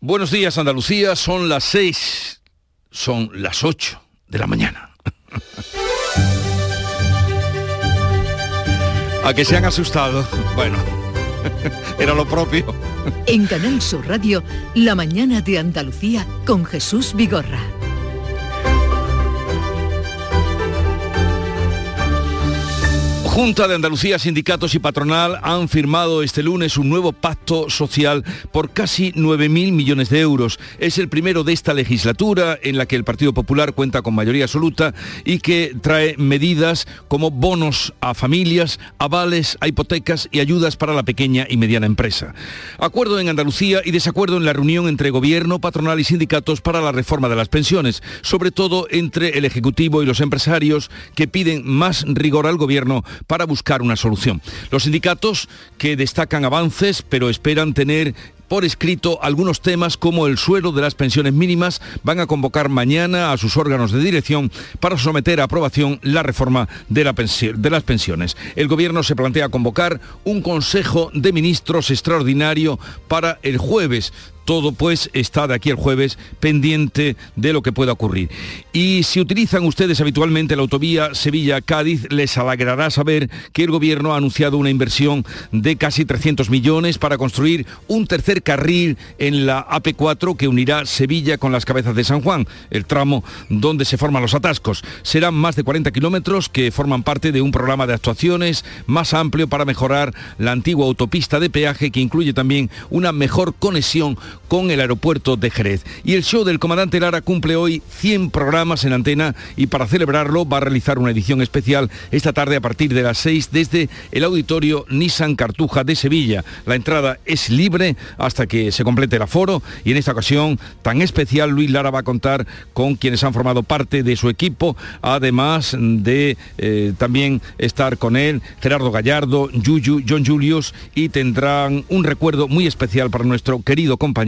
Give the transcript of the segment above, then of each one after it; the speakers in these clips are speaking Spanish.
Buenos días Andalucía, son las 6, son las 8 de la mañana. A que se han asustado. Bueno, era lo propio. En Canal Sur Radio, La mañana de Andalucía con Jesús Vigorra. Junta de Andalucía, sindicatos y patronal han firmado este lunes un nuevo pacto social por casi 9.000 millones de euros. Es el primero de esta legislatura en la que el Partido Popular cuenta con mayoría absoluta y que trae medidas como bonos a familias, avales a hipotecas y ayudas para la pequeña y mediana empresa. Acuerdo en Andalucía y desacuerdo en la reunión entre gobierno, patronal y sindicatos para la reforma de las pensiones, sobre todo entre el Ejecutivo y los empresarios que piden más rigor al gobierno para buscar una solución. Los sindicatos que destacan avances, pero esperan tener por escrito algunos temas como el suelo de las pensiones mínimas, van a convocar mañana a sus órganos de dirección para someter a aprobación la reforma de, la de, las pensiones. El Gobierno se plantea convocar un Consejo de Ministros extraordinario para el jueves todo pues está de aquí el jueves pendiente de lo que pueda ocurrir. Y si utilizan ustedes habitualmente la autovía Sevilla-Cádiz, les alegrará saber que el gobierno ha anunciado una inversión de casi 300 millones para construir un tercer carril en la AP4 que unirá Sevilla con las cabezas de San Juan, el tramo donde se forman los atascos. Serán más de 40 kilómetros que forman parte de un programa de actuaciones más amplio para mejorar la antigua autopista de peaje que incluye también una mejor conexión con el aeropuerto de Jerez. Y el show del comandante Lara cumple hoy 100 programas en antena y para celebrarlo va a realizar una edición especial esta tarde a partir de las 6 desde el auditorio Nissan Cartuja de Sevilla. La entrada es libre hasta que se complete el aforo y en esta ocasión tan especial Luis Lara va a contar con quienes han formado parte de su equipo, además de eh, también estar con él Gerardo Gallardo, Yuyu, John Julius y tendrán un recuerdo muy especial para nuestro querido compañero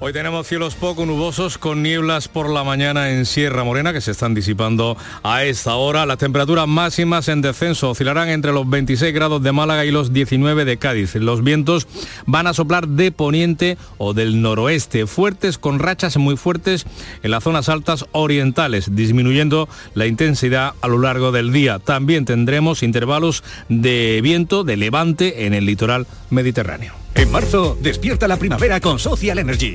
Hoy tenemos cielos poco nubosos con nieblas por la mañana en Sierra Morena que se están disipando a esta hora. Las temperaturas máximas en descenso oscilarán entre los 26 grados de Málaga y los 19 de Cádiz. Los vientos van a soplar de poniente o del noroeste, fuertes con rachas muy fuertes en las zonas altas orientales, disminuyendo la intensidad a lo largo del día. También tendremos intervalos de viento de levante en el litoral mediterráneo. En marzo, despierta la primavera con Social Energy.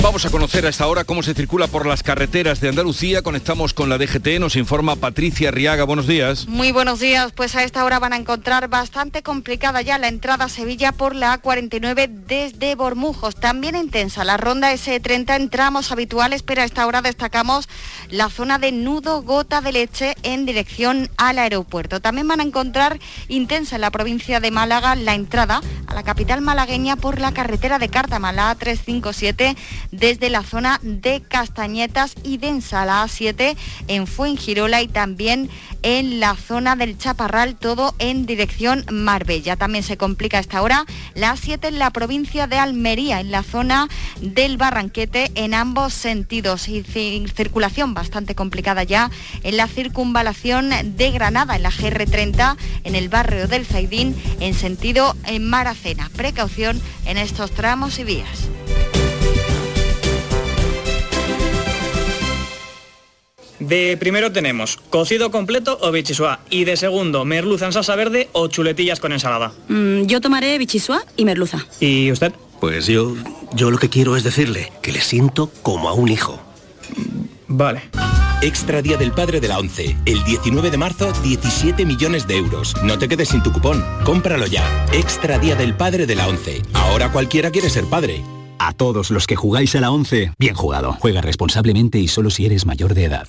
Vamos a conocer a esta hora cómo se circula por las carreteras de Andalucía. Conectamos con la DGT, nos informa Patricia Riaga. Buenos días. Muy buenos días. Pues a esta hora van a encontrar bastante complicada ya la entrada a Sevilla por la A49 desde Bormujos. También intensa la ronda S30 en tramos habituales, pero a esta hora destacamos la zona de nudo gota de leche en dirección al aeropuerto. También van a encontrar intensa en la provincia de Málaga la entrada a la capital malagueña por la carretera de Cártama, la A357 desde la zona de Castañetas y de Ensala A7 en Fuengirola y también en la zona del Chaparral, todo en dirección Marbella. También se complica esta hora la A7 en la provincia de Almería, en la zona del Barranquete, en ambos sentidos. Y circulación bastante complicada ya en la circunvalación de Granada, en la GR30, en el barrio del Zaidín, en sentido en Maracena. Precaución en estos tramos y vías. De primero tenemos cocido completo o bichisua y de segundo merluza en salsa verde o chuletillas con ensalada. Mm, yo tomaré bichisua y merluza. ¿Y usted? Pues yo, yo lo que quiero es decirle que le siento como a un hijo. Vale. Extra Día del Padre de la ONCE. El 19 de marzo, 17 millones de euros. No te quedes sin tu cupón. Cómpralo ya. Extra Día del Padre de la ONCE. Ahora cualquiera quiere ser padre. A todos los que jugáis a la ONCE, bien jugado. Juega responsablemente y solo si eres mayor de edad.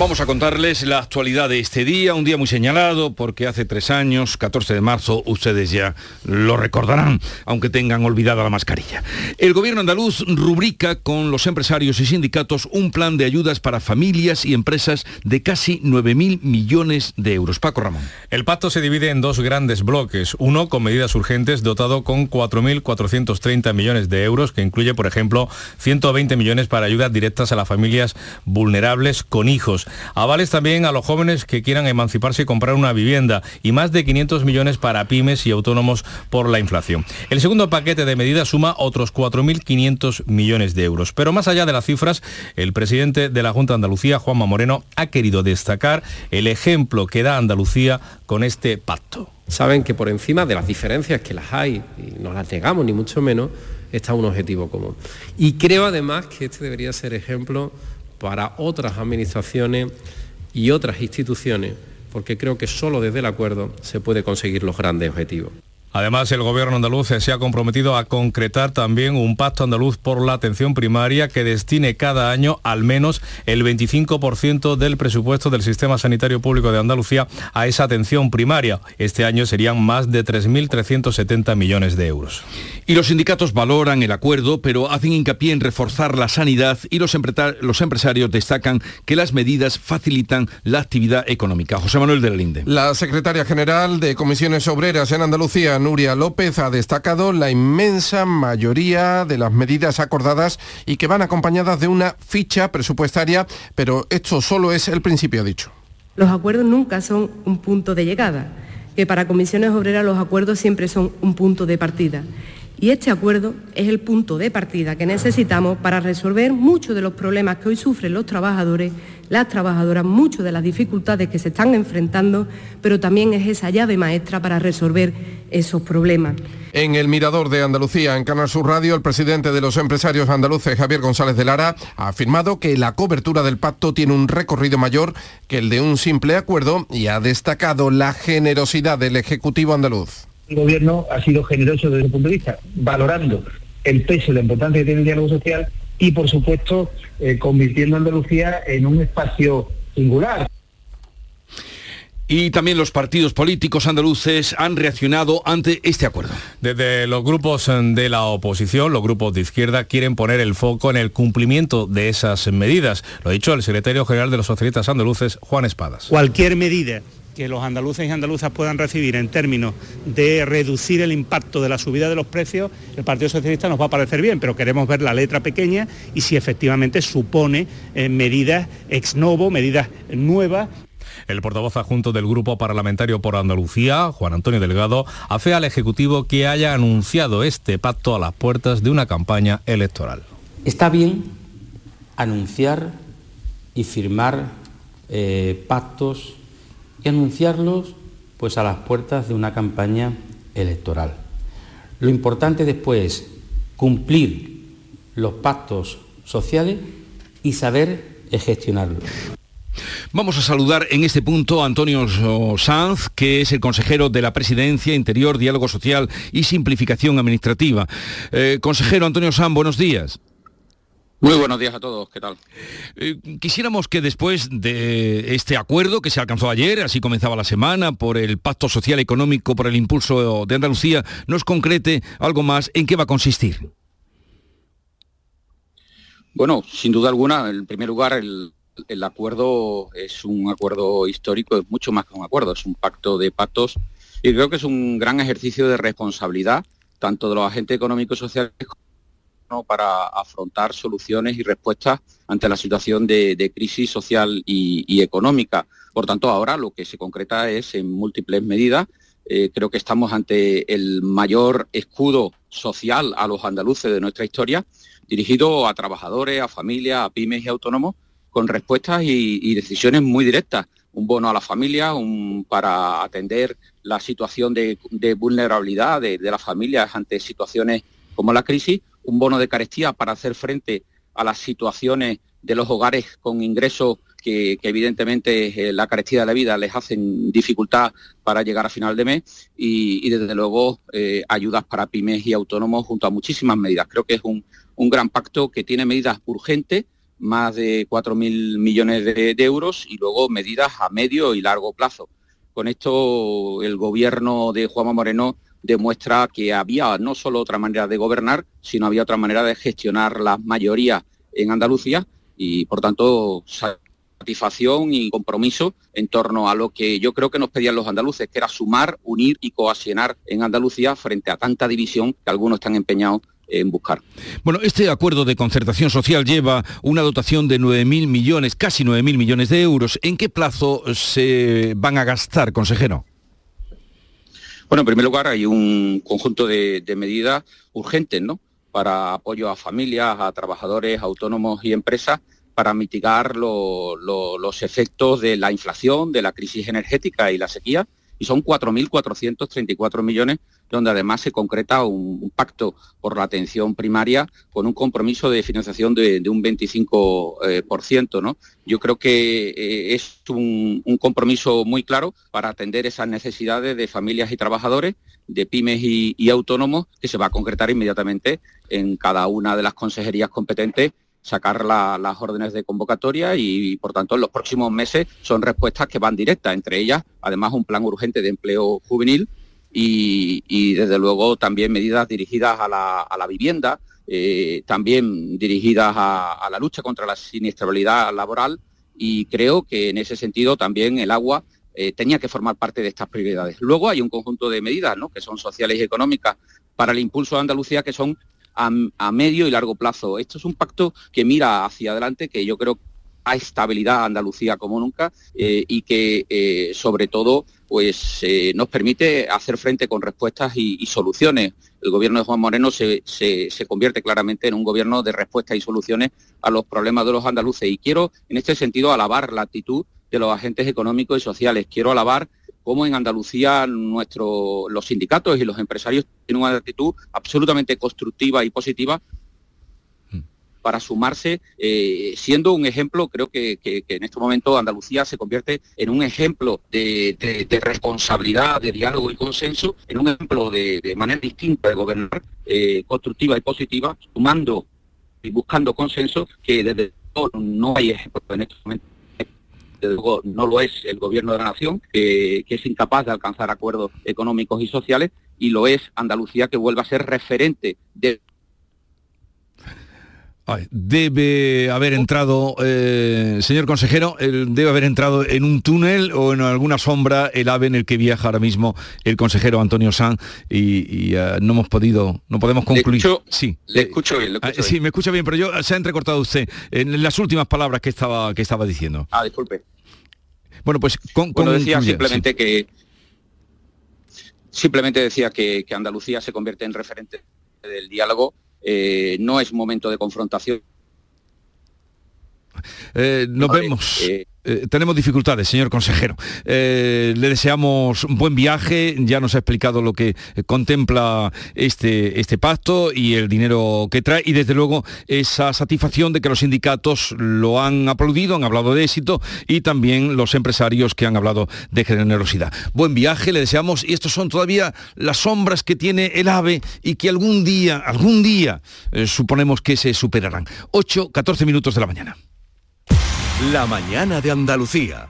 Vamos a contarles la actualidad de este día, un día muy señalado porque hace tres años, 14 de marzo, ustedes ya lo recordarán, aunque tengan olvidada la mascarilla. El gobierno andaluz rubrica con los empresarios y sindicatos un plan de ayudas para familias y empresas de casi 9.000 millones de euros. Paco Ramón. El pacto se divide en dos grandes bloques, uno con medidas urgentes dotado con 4.430 millones de euros, que incluye, por ejemplo, 120 millones para ayudas directas a las familias vulnerables con hijos Avales también a los jóvenes que quieran emanciparse y comprar una vivienda y más de 500 millones para pymes y autónomos por la inflación. El segundo paquete de medidas suma otros 4.500 millones de euros. Pero más allá de las cifras, el presidente de la Junta de Andalucía, Juanma Moreno, ha querido destacar el ejemplo que da Andalucía con este pacto. Saben que por encima de las diferencias que las hay, y no las negamos ni mucho menos, está un objetivo común. Y creo además que este debería ser ejemplo para otras administraciones y otras instituciones, porque creo que solo desde el acuerdo se puede conseguir los grandes objetivos. Además, el gobierno andaluz se ha comprometido a concretar también un pacto andaluz por la atención primaria que destine cada año al menos el 25% del presupuesto del sistema sanitario público de Andalucía a esa atención primaria. Este año serían más de 3.370 millones de euros. Y los sindicatos valoran el acuerdo, pero hacen hincapié en reforzar la sanidad y los, los empresarios destacan que las medidas facilitan la actividad económica. José Manuel del Linde. La secretaria general de Comisiones Obreras en Andalucía, Nuria López ha destacado la inmensa mayoría de las medidas acordadas y que van acompañadas de una ficha presupuestaria, pero esto solo es el principio dicho. Los acuerdos nunca son un punto de llegada, que para comisiones obreras los acuerdos siempre son un punto de partida. Y este acuerdo es el punto de partida que necesitamos para resolver muchos de los problemas que hoy sufren los trabajadores, las trabajadoras, muchas de las dificultades que se están enfrentando, pero también es esa llave maestra para resolver esos problemas. En el Mirador de Andalucía, en Canal Sur Radio, el presidente de los empresarios andaluces, Javier González de Lara, ha afirmado que la cobertura del pacto tiene un recorrido mayor que el de un simple acuerdo y ha destacado la generosidad del Ejecutivo andaluz el gobierno ha sido generoso desde ese punto de vista, valorando el peso y la importancia que tiene el diálogo social y, por supuesto, eh, convirtiendo a Andalucía en un espacio singular. Y también los partidos políticos andaluces han reaccionado ante este acuerdo. Desde los grupos de la oposición, los grupos de izquierda quieren poner el foco en el cumplimiento de esas medidas. Lo ha dicho el secretario general de los socialistas andaluces, Juan Espadas. Cualquier medida que los andaluces y andaluzas puedan recibir en términos de reducir el impacto de la subida de los precios, el Partido Socialista nos va a parecer bien, pero queremos ver la letra pequeña y si efectivamente supone eh, medidas ex novo, medidas nuevas el portavoz adjunto del Grupo Parlamentario por Andalucía, Juan Antonio Delgado, hace al Ejecutivo que haya anunciado este pacto a las puertas de una campaña electoral. Está bien anunciar y firmar eh, pactos y anunciarlos pues a las puertas de una campaña electoral. Lo importante después es cumplir los pactos sociales y saber gestionarlos. Vamos a saludar en este punto a Antonio Sanz, que es el consejero de la Presidencia, Interior, Diálogo Social y Simplificación Administrativa. Eh, consejero Antonio Sanz, buenos días. Muy buenos días a todos, ¿qué tal? Eh, quisiéramos que después de este acuerdo que se alcanzó ayer, así comenzaba la semana, por el Pacto Social Económico, por el impulso de Andalucía, nos concrete algo más en qué va a consistir. Bueno, sin duda alguna, en primer lugar, el, el acuerdo es un acuerdo histórico, es mucho más que un acuerdo, es un pacto de pactos y creo que es un gran ejercicio de responsabilidad, tanto de los agentes económicos y sociales para afrontar soluciones y respuestas ante la situación de, crisis social y, económica. Por tanto, ahora lo que se concreta es en múltiples medidas. Eh, creo que estamos ante el mayor escudo social a los andaluces de nuestra historia, dirigido a trabajadores, a familias, a pymes y autónomos, con respuestas y, decisiones muy directas. Un bono a la familia, un, para atender la situación de, vulnerabilidad de, de las familias ante situaciones como la crisis un bono de carestía para hacer frente a las situaciones de los hogares con ingresos que, evidentemente eh, la carestía de la vida les hacen dificultad para llegar a final de mes y, desde luego eh, ayudas para pymes y autónomos junto a muchísimas medidas. Creo que es un, gran pacto que tiene medidas urgentes, más de 4.000 millones de, euros y luego medidas a medio y largo plazo. Con esto el gobierno de Juanma Moreno demuestra que había no solo otra manera de gobernar, sino había otra manera de gestionar las mayorías en Andalucía y por tanto satisfacción y compromiso en torno a lo que yo creo que nos pedían los andaluces, que era sumar, unir y cohesionar en Andalucía frente a tanta división que algunos están empeñados en buscar. Bueno, este acuerdo de concertación social lleva una dotación de 9.000 millones, casi 9.000 millones de euros. ¿En qué plazo se van a gastar, consejero? Bueno, en primer lugar hay un conjunto de, medidas urgentes, ¿no? Para apoyo a familias, a trabajadores, autónomos y empresas para mitigar los efectos de la inflación, de la crisis energética y la sequía, y son 4.434 millones, donde además se concreta un, pacto por la atención primaria con un compromiso de financiación de, un 25%. ¿no? Yo creo que eh, es un, compromiso muy claro para atender esas necesidades de familias y trabajadores, de pymes y autónomos, que se va a concretar inmediatamente en cada una de las consejerías competentes sacar las órdenes de convocatoria y, por tanto, en los próximos meses son respuestas que van directas, entre ellas, además, un plan urgente de empleo juvenil y, desde luego, también medidas dirigidas a la, vivienda, eh, también dirigidas a, la lucha contra la siniestrabilidad laboral y creo que en ese sentido también el agua eh, tenía que formar parte de estas prioridades. Luego hay un conjunto de medidas que son sociales y económicas para el impulso de Andalucía que son a, medio y largo plazo. Esto es un pacto que mira hacia adelante, que yo creo a estabilidad a Andalucía como nunca eh, y que eh, sobre todo pues eh, nos permite hacer frente con respuestas y, soluciones. El gobierno de Juan Moreno se, se, convierte claramente en un gobierno de respuestas y soluciones a los problemas de los andaluces y quiero en este sentido alabar la actitud de los agentes económicos y sociales. Quiero alabar cómo en Andalucía nuestro, los sindicatos y los empresarios tienen una actitud absolutamente constructiva y positiva para sumarse, eh, siendo un ejemplo, creo que, en este momento Andalucía se convierte en un ejemplo de, responsabilidad, de diálogo y consenso, en un ejemplo de, manera distinta de gobernar, eh, constructiva y positiva, sumando y buscando consenso, que desde todo no hay ejemplo en este momento desde luego no lo es el gobierno de la nación, que, es incapaz de alcanzar acuerdos económicos y sociales, y lo es Andalucía, que vuelve a ser referente de debe haber entrado, eh, señor consejero, debe haber entrado en un túnel o en alguna sombra el ave en el que viaja ahora mismo el consejero Antonio Sanz y, eh, no hemos podido, no podemos concluir. sí, le escucho bien. Ah, sí, me escucha bien, pero yo se ha entrecortado usted en las últimas palabras que estaba, que estaba diciendo. Ah, disculpe. Bueno, pues con, decía simplemente que simplemente decía que, que Andalucía se convierte en referente del diálogo eh, no es momento de confrontación. Eh, nos vemos. Eh, eh, tenemos dificultades, señor consejero. Eh, le deseamos un buen viaje, ya nos ha explicado lo que contempla este, este pacto y el dinero que trae y desde luego esa satisfacción de que los sindicatos lo han aplaudido, han hablado de éxito y también los empresarios que han hablado de generosidad. Buen viaje, le deseamos y estos son todavía las sombras que tiene el AVE y que algún día, algún día eh, suponemos que se superarán. 8, 14 minutos de la mañana. La mañana de Andalucía.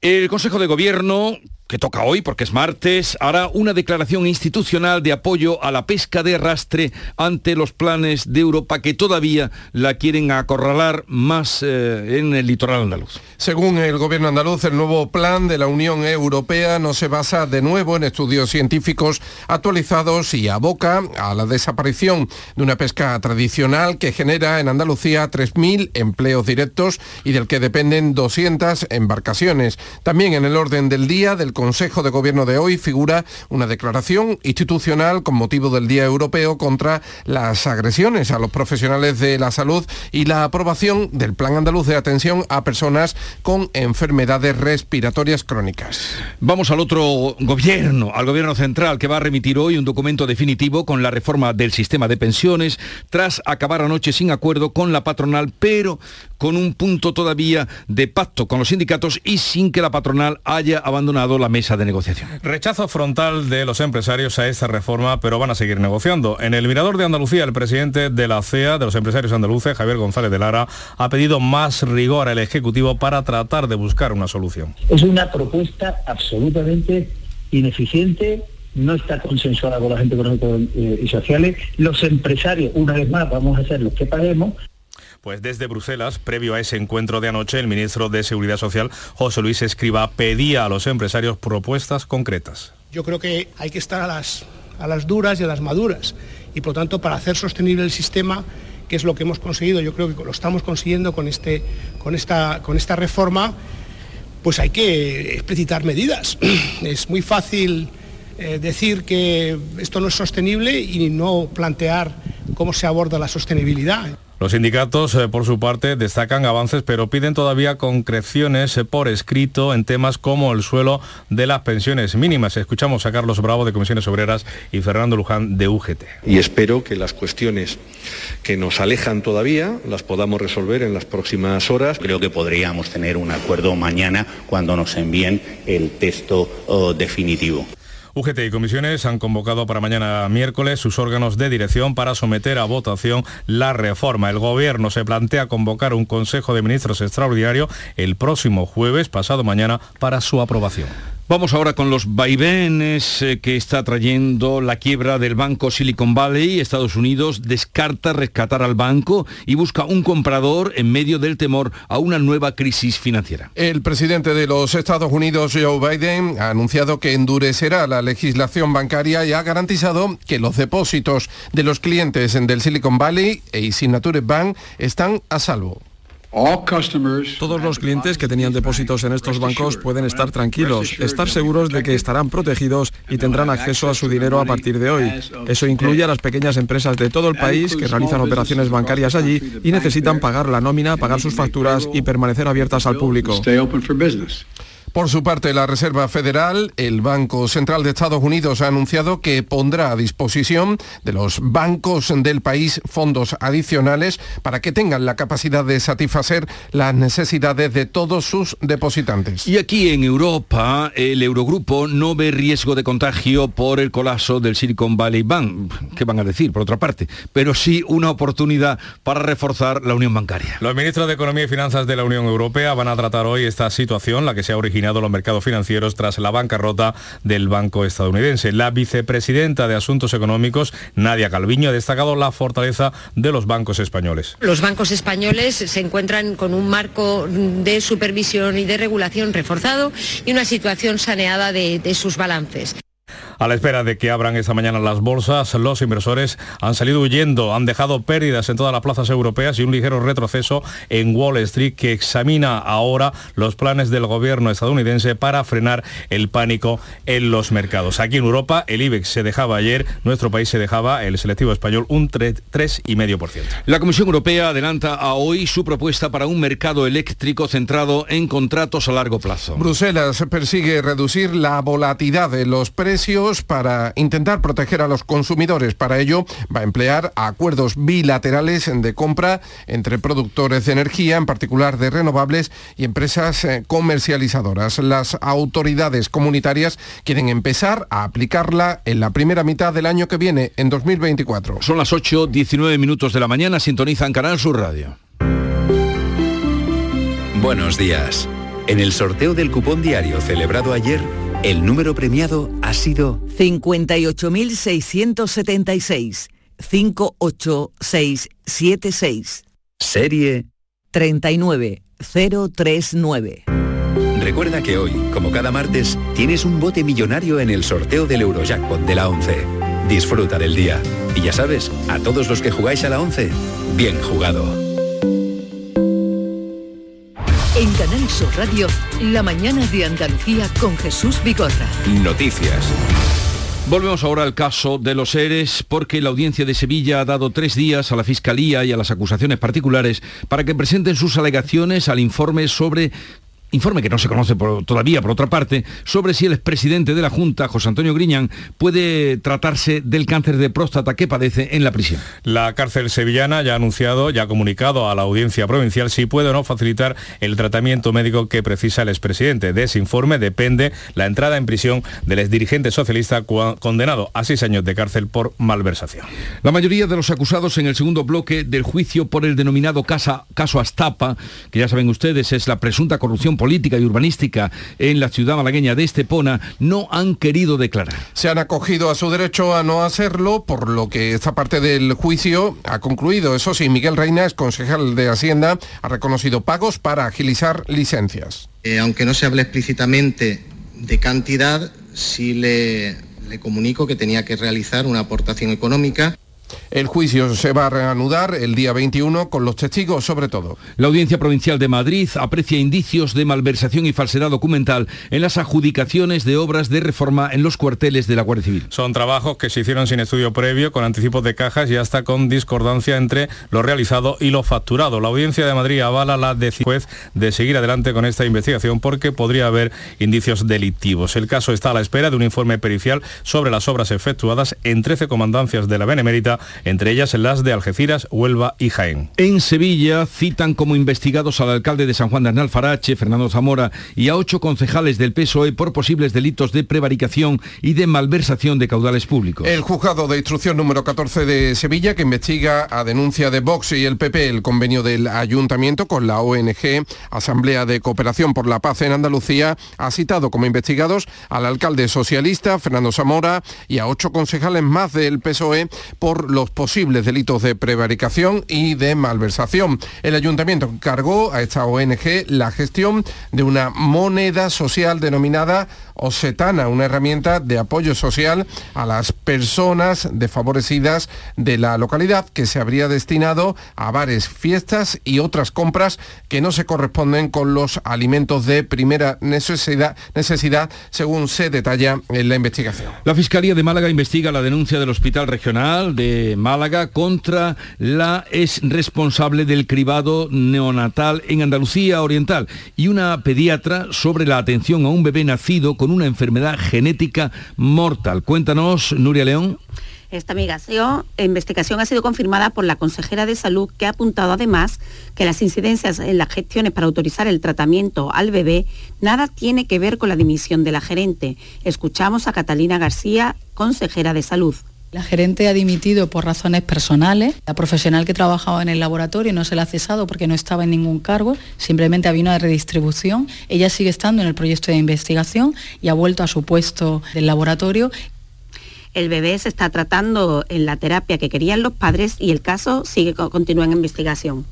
El Consejo de Gobierno que toca hoy porque es martes, hará una declaración institucional de apoyo a la pesca de arrastre ante los planes de Europa que todavía la quieren acorralar más eh, en el litoral andaluz. Según el gobierno andaluz, el nuevo plan de la Unión Europea no se basa de nuevo en estudios científicos actualizados y aboca a la desaparición de una pesca tradicional que genera en Andalucía 3.000 empleos directos y del que dependen 200 embarcaciones. También en el orden del día del Consejo de Gobierno de hoy figura una declaración institucional con motivo del Día Europeo contra las agresiones a los profesionales de la salud y la aprobación del Plan Andaluz de Atención a Personas con enfermedades respiratorias crónicas. Vamos al otro gobierno, al gobierno central, que va a remitir hoy un documento definitivo con la reforma del sistema de pensiones, tras acabar anoche sin acuerdo con la patronal, pero con un punto todavía de pacto con los sindicatos y sin que la patronal haya abandonado la mesa de negociación. Rechazo frontal de los empresarios a esta reforma, pero van a seguir negociando. En el Mirador de Andalucía, el presidente de la CEA, de los empresarios andaluces, Javier González de Lara, ha pedido más rigor al Ejecutivo para tratar de buscar una solución. Es una propuesta absolutamente ineficiente, no está consensuada con la gente económica eh, y sociales. Los empresarios, una vez más, vamos a ser los que paguemos. Pues desde Bruselas, previo a ese encuentro de anoche, el ministro de Seguridad Social, José Luis Escriba, pedía a los empresarios propuestas concretas. Yo creo que hay que estar a las, duras y a las maduras. Y por tanto, para hacer sostenible el sistema, que es lo que hemos conseguido, yo creo que lo estamos consiguiendo con, este, con, esta, con esta reforma, pues hay que explicitar medidas. Es muy fácil eh, decir que esto no es sostenible y no plantear cómo se aborda la sostenibilidad. Los sindicatos, eh, por su parte, destacan avances, pero piden todavía concreciones eh, por escrito en temas como el suelo de las pensiones mínimas. Escuchamos a Carlos Bravo de Comisiones Obreras y Fernando Luján de UGT. Y espero que las cuestiones que nos alejan todavía las podamos resolver en las próximas horas. Creo que podríamos tener un acuerdo mañana cuando nos envíen el texto oh, definitivo. UGT y comisiones han convocado para mañana miércoles sus órganos de dirección para someter a votación la reforma. El Gobierno se plantea convocar un Consejo de Ministros extraordinario el próximo jueves, pasado mañana, para su aprobación. Vamos ahora con los vaivenes eh, que está trayendo la quiebra del banco Silicon Valley. Estados Unidos descarta rescatar al banco y busca un comprador en medio del temor a una nueva crisis financiera. El presidente de los Estados Unidos, Joe Biden, ha anunciado que endurecerá la legislación bancaria y ha garantizado que los depósitos de los clientes del Silicon Valley e Signature Bank están a salvo. Todos los clientes que tenían depósitos en estos bancos pueden estar tranquilos, estar seguros de que estarán protegidos y tendrán acceso a su dinero a partir de hoy. Eso incluye a las pequeñas empresas de todo el país que realizan operaciones bancarias allí y necesitan pagar la nómina, pagar sus facturas y permanecer abiertas al público. Por su parte, la Reserva Federal, el Banco Central de Estados Unidos, ha anunciado que pondrá a disposición de los bancos del país fondos adicionales para que tengan la capacidad de satisfacer las necesidades de todos sus depositantes. Y aquí en Europa, el Eurogrupo no ve riesgo de contagio por el colapso del Silicon Valley Bank. ¿Qué van a decir, por otra parte? Pero sí una oportunidad para reforzar la unión bancaria. Los ministros de Economía y Finanzas de la Unión Europea van a tratar hoy esta situación, la que se ha originado los mercados financieros tras la bancarrota del banco estadounidense. La vicepresidenta de Asuntos Económicos, Nadia Calviño, ha destacado la fortaleza de los bancos españoles. Los bancos españoles se encuentran con un marco de supervisión y de regulación reforzado y una situación saneada de, de sus balances. A la espera de que abran esta mañana las bolsas, los inversores han salido huyendo, han dejado pérdidas en todas las plazas europeas y un ligero retroceso en Wall Street que examina ahora los planes del gobierno estadounidense para frenar el pánico en los mercados. Aquí en Europa el IBEX se dejaba ayer, nuestro país se dejaba, el selectivo español, un 3,5%. La Comisión Europea adelanta a hoy su propuesta para un mercado eléctrico centrado en contratos a largo plazo. Bruselas persigue reducir la volatilidad de los precios para intentar proteger a los consumidores. Para ello va a emplear acuerdos bilaterales de compra entre productores de energía, en particular de renovables, y empresas eh, comercializadoras. Las autoridades comunitarias quieren empezar a aplicarla en la primera mitad del año que viene, en 2024. Son las 8, 19 minutos de la mañana, sintonizan Canal Sur Radio. Buenos días. En el sorteo del cupón diario celebrado ayer, el número premiado ha sido 58.676. 58676. Serie 39039. Recuerda que hoy, como cada martes, tienes un bote millonario en el sorteo del Eurojackpot de la 11. Disfruta del día. Y ya sabes, a todos los que jugáis a la 11, bien jugado. En Canal Sur Radio, la mañana de Andalucía con Jesús Bigorra. Noticias. Volvemos ahora al caso de los seres porque la audiencia de Sevilla ha dado tres días a la Fiscalía y a las acusaciones particulares para que presenten sus alegaciones al informe sobre informe que no se conoce todavía, por otra parte, sobre si el expresidente de la Junta, José Antonio Griñán, puede tratarse del cáncer de próstata que padece en la prisión. La cárcel sevillana ya ha anunciado, ya ha comunicado a la audiencia provincial si puede o no facilitar el tratamiento médico que precisa el expresidente. De ese informe depende la entrada en prisión del exdirigente socialista condenado a seis años de cárcel por malversación. La mayoría de los acusados en el segundo bloque del juicio por el denominado caso Astapa, que ya saben ustedes es la presunta corrupción política y urbanística en la ciudad malagueña de Estepona no han querido declarar. Se han acogido a su derecho a no hacerlo, por lo que esta parte del juicio ha concluido. Eso sí, Miguel Reina, es concejal de Hacienda, ha reconocido pagos para agilizar licencias. Eh, aunque no se hable explícitamente de cantidad, sí le, le comunico que tenía que realizar una aportación económica el juicio se va a reanudar el día 21 con los testigos sobre todo. La Audiencia Provincial de Madrid aprecia indicios de malversación y falsedad documental en las adjudicaciones de obras de reforma en los cuarteles de la Guardia Civil. Son trabajos que se hicieron sin estudio previo, con anticipos de cajas y hasta con discordancia entre lo realizado y lo facturado. La Audiencia de Madrid avala la decisión de seguir adelante con esta investigación porque podría haber indicios delictivos. El caso está a la espera de un informe pericial sobre las obras efectuadas en 13 comandancias de la Benemérita entre ellas las de Algeciras, Huelva y Jaén. En Sevilla citan como investigados al alcalde de San Juan de Arnalfarache, Fernando Zamora, y a ocho concejales del PSOE por posibles delitos de prevaricación y de malversación de caudales públicos. El juzgado de instrucción número 14 de Sevilla, que investiga a denuncia de Vox y el PP el convenio del ayuntamiento con la ONG Asamblea de Cooperación por la Paz en Andalucía, ha citado como investigados al alcalde socialista Fernando Zamora y a ocho concejales más del PSOE por los posibles delitos de prevaricación y de malversación. El ayuntamiento encargó a esta ONG la gestión de una moneda social denominada Osetana, una herramienta de apoyo social a las personas desfavorecidas de la localidad que se habría destinado a bares, fiestas y otras compras que no se corresponden con los alimentos de primera necesidad, necesidad según se detalla en la investigación. La Fiscalía de Málaga investiga la denuncia del Hospital Regional de Málaga contra la ex responsable del cribado neonatal en Andalucía Oriental y una pediatra sobre la atención a un bebé nacido con una enfermedad genética mortal. Cuéntanos, Nuria León. Esta investigación ha sido confirmada por la consejera de salud que ha apuntado además que las incidencias en las gestiones para autorizar el tratamiento al bebé nada tiene que ver con la dimisión de la gerente. Escuchamos a Catalina García, consejera de salud. La gerente ha dimitido por razones personales. La profesional que trabajaba en el laboratorio no se la ha cesado porque no estaba en ningún cargo, simplemente había una redistribución. Ella sigue estando en el proyecto de investigación y ha vuelto a su puesto del laboratorio. El bebé se está tratando en la terapia que querían los padres y el caso sigue continúa en investigación.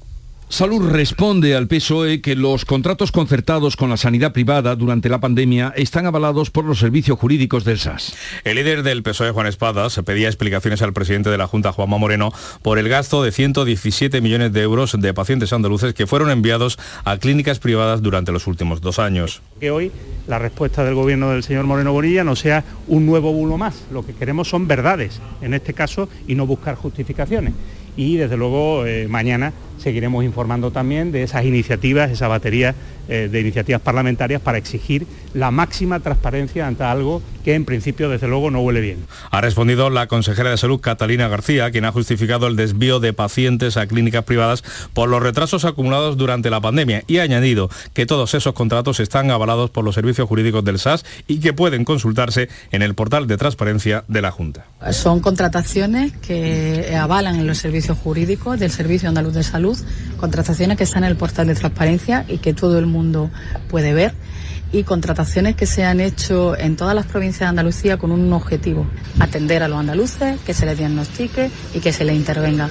Salud responde al PSOE que los contratos concertados con la sanidad privada durante la pandemia están avalados por los servicios jurídicos del SAS. El líder del PSOE, Juan Espadas, pedía explicaciones al presidente de la Junta, Juanma Moreno, por el gasto de 117 millones de euros de pacientes andaluces que fueron enviados a clínicas privadas durante los últimos dos años. Que hoy la respuesta del gobierno del señor Moreno Bonilla no sea un nuevo bulo más. Lo que queremos son verdades, en este caso, y no buscar justificaciones. Y desde luego eh, mañana seguiremos informando también de esas iniciativas, esa batería eh, de iniciativas parlamentarias para exigir la máxima transparencia ante algo que en principio desde luego no huele bien. Ha respondido la consejera de salud Catalina García, quien ha justificado el desvío de pacientes a clínicas privadas por los retrasos acumulados durante la pandemia y ha añadido que todos esos contratos están avalados por los servicios jurídicos del SAS y que pueden consultarse en el portal de transparencia de la Junta. Son contrataciones que avalan en los servicios jurídicos del Servicio Andaluz de Salud contrataciones que están en el portal de transparencia y que todo el mundo puede ver y contrataciones que se han hecho en todas las provincias de Andalucía con un objetivo, atender a los andaluces, que se les diagnostique y que se les intervenga.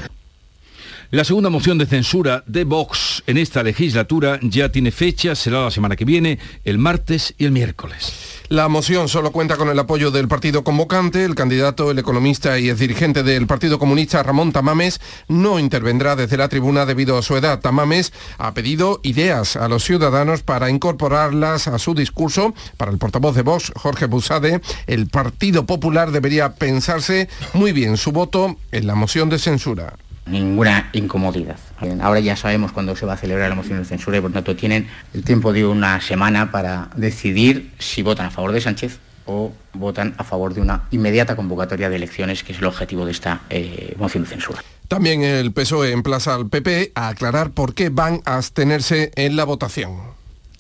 La segunda moción de censura de Vox en esta legislatura ya tiene fecha, será la semana que viene, el martes y el miércoles. La moción solo cuenta con el apoyo del partido convocante. El candidato, el economista y el dirigente del Partido Comunista, Ramón Tamames, no intervendrá desde la tribuna debido a su edad. Tamames ha pedido ideas a los ciudadanos para incorporarlas a su discurso. Para el portavoz de Vox, Jorge Busade, el Partido Popular debería pensarse muy bien su voto en la moción de censura ninguna incomodidad. Ahora ya sabemos cuándo se va a celebrar la moción de censura y por tanto tienen el tiempo de una semana para decidir si votan a favor de Sánchez o votan a favor de una inmediata convocatoria de elecciones, que es el objetivo de esta eh, moción de censura. También el PSOE emplaza al PP a aclarar por qué van a abstenerse en la votación.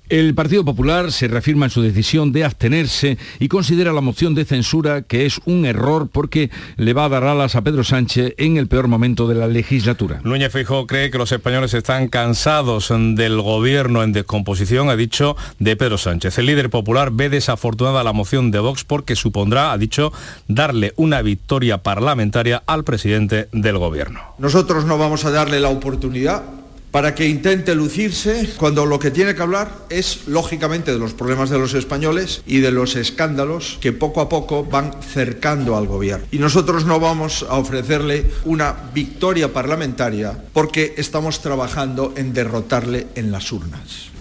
El Partido Popular se reafirma en su decisión de abstenerse y considera la moción de censura que es un error porque le va a dar alas a Pedro Sánchez en el peor momento de la legislatura. Núñez Feijóo cree que los españoles están cansados del gobierno en descomposición, ha dicho, de Pedro Sánchez. El líder popular ve desafortunada la moción de Vox porque supondrá, ha dicho, darle una victoria parlamentaria al presidente del gobierno. Nosotros no vamos a darle la oportunidad para que intente lucirse cuando lo que tiene que hablar es lógicamente de los problemas de los españoles y de los escándalos que poco a poco van cercando al gobierno. Y nosotros no vamos a ofrecerle una victoria parlamentaria porque estamos trabajando en derrotarle en las urnas.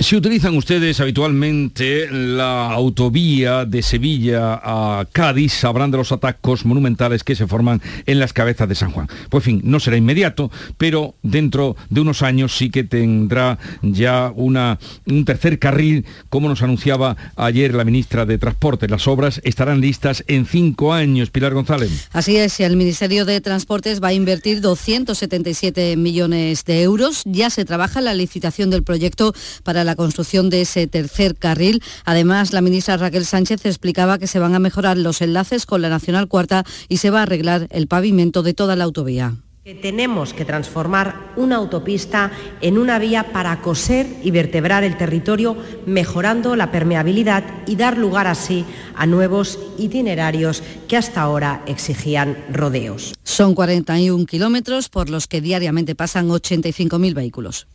Si utilizan ustedes habitualmente la autovía de Sevilla a Cádiz, sabrán de los atascos monumentales que se forman en las cabezas de San Juan. Pues fin, no será inmediato, pero dentro de unos años sí que tendrá ya una, un tercer carril, como nos anunciaba ayer la ministra de Transporte. Las obras estarán listas en cinco años. Pilar González. Así es, el Ministerio de Transportes va a invertir 277 millones de euros. Ya se trabaja en la licitación del proyecto para la la construcción de ese tercer carril. Además, la ministra Raquel Sánchez explicaba que se van a mejorar los enlaces con la Nacional Cuarta y se va a arreglar el pavimento de toda la autovía. tenemos que transformar una autopista en una vía para coser y vertebrar el territorio, mejorando la permeabilidad y dar lugar así a nuevos itinerarios que hasta ahora exigían rodeos. Son 41 kilómetros por los que diariamente pasan 85.000 vehículos.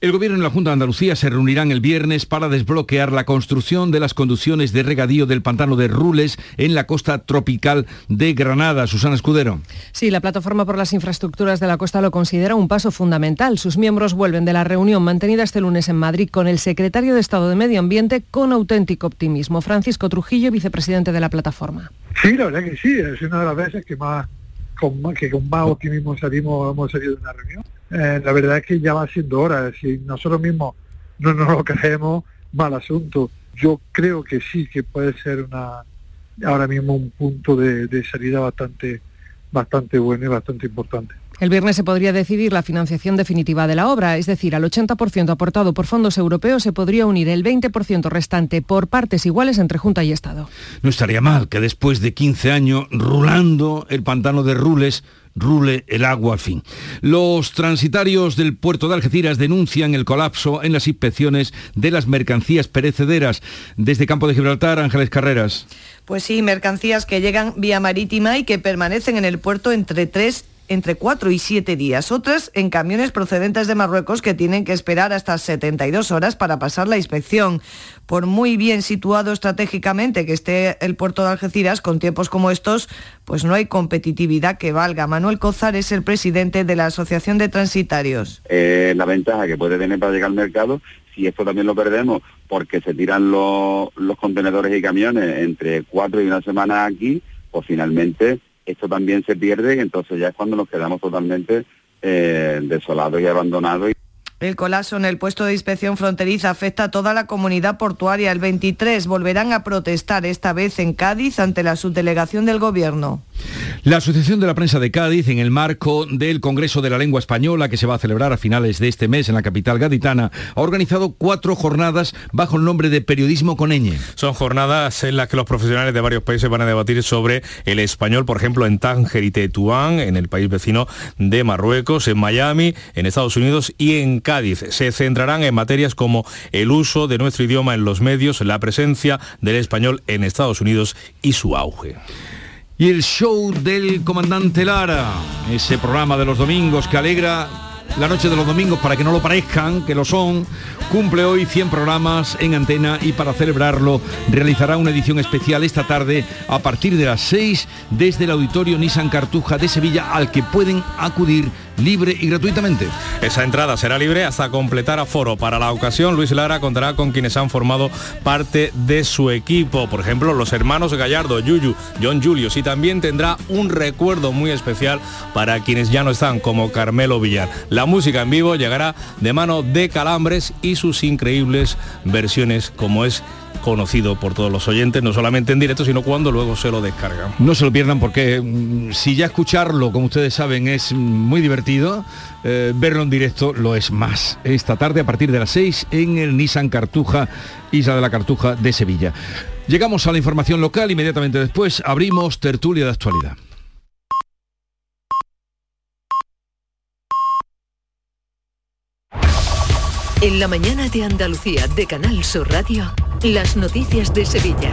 El Gobierno y la Junta de Andalucía se reunirán el viernes para desbloquear la construcción de las conducciones de regadío del pantano de Rules en la costa tropical de Granada. Susana Escudero. Sí, la Plataforma por las Infraestructuras de la Costa lo considera un paso fundamental. Sus miembros vuelven de la reunión mantenida este lunes en Madrid con el secretario de Estado de Medio Ambiente con auténtico optimismo. Francisco Trujillo, vicepresidente de la plataforma. Sí, la verdad que sí, es una de las veces que más con, que con más optimismo salimos, hemos salido de una reunión eh, la verdad es que ya va siendo hora. Si nosotros mismos no nos lo creemos, mal asunto. Yo creo que sí, que puede ser una ahora mismo un punto de, de salida bastante, bastante bueno y bastante importante. El viernes se podría decidir la financiación definitiva de la obra, es decir, al 80% aportado por fondos europeos se podría unir el 20% restante por partes iguales entre Junta y Estado. No estaría mal que después de 15 años rulando el pantano de Rules, rule el agua al fin. Los transitarios del puerto de Algeciras denuncian el colapso en las inspecciones de las mercancías perecederas. Desde Campo de Gibraltar, Ángeles Carreras. Pues sí, mercancías que llegan vía marítima y que permanecen en el puerto entre tres entre 4 y 7 días, otras en camiones procedentes de Marruecos que tienen que esperar hasta 72 horas para pasar la inspección. Por muy bien situado estratégicamente que esté el puerto de Algeciras, con tiempos como estos, pues no hay competitividad que valga. Manuel Cozar es el presidente de la Asociación de Transitarios. Eh, la ventaja que puede tener para llegar al mercado si esto también lo perdemos porque se tiran los, los contenedores y camiones entre cuatro y una semana aquí, pues finalmente esto también se pierde y entonces ya es cuando nos quedamos totalmente eh, desolados y abandonados. El colapso en el puesto de inspección fronteriza afecta a toda la comunidad portuaria. El 23 volverán a protestar, esta vez en Cádiz, ante la subdelegación del Gobierno. La Asociación de la Prensa de Cádiz, en el marco del Congreso de la Lengua Española, que se va a celebrar a finales de este mes en la capital gaditana, ha organizado cuatro jornadas bajo el nombre de Periodismo con ñ. Son jornadas en las que los profesionales de varios países van a debatir sobre el español, por ejemplo, en Tánger y Tetuán, en el país vecino de Marruecos, en Miami, en Estados Unidos y en Cádiz. Se centrarán en materias como el uso de nuestro idioma en los medios, la presencia del español en Estados Unidos y su auge. Y el show del comandante Lara, ese programa de los domingos que alegra la noche de los domingos para que no lo parezcan, que lo son, cumple hoy 100 programas en antena y para celebrarlo realizará una edición especial esta tarde a partir de las 6 desde el auditorio Nissan Cartuja de Sevilla al que pueden acudir libre y gratuitamente. Esa entrada será libre hasta completar aforo. Para la ocasión, Luis Lara contará con quienes han formado parte de su equipo. Por ejemplo, los hermanos Gallardo, Yuyu, John Julius. Y también tendrá un recuerdo muy especial para quienes ya no están, como Carmelo Villar. La música en vivo llegará de mano de Calambres y sus increíbles versiones, como es conocido por todos los oyentes, no solamente en directo, sino cuando luego se lo descargan. No se lo pierdan porque mm, si ya escucharlo, como ustedes saben, es muy divertido, eh, verlo en directo lo es más. Esta tarde a partir de las 6 en el Nissan Cartuja, Isla de la Cartuja de Sevilla. Llegamos a la información local, inmediatamente después abrimos tertulia de actualidad. En la mañana de Andalucía de Canal Sur Radio. Las noticias de Sevilla.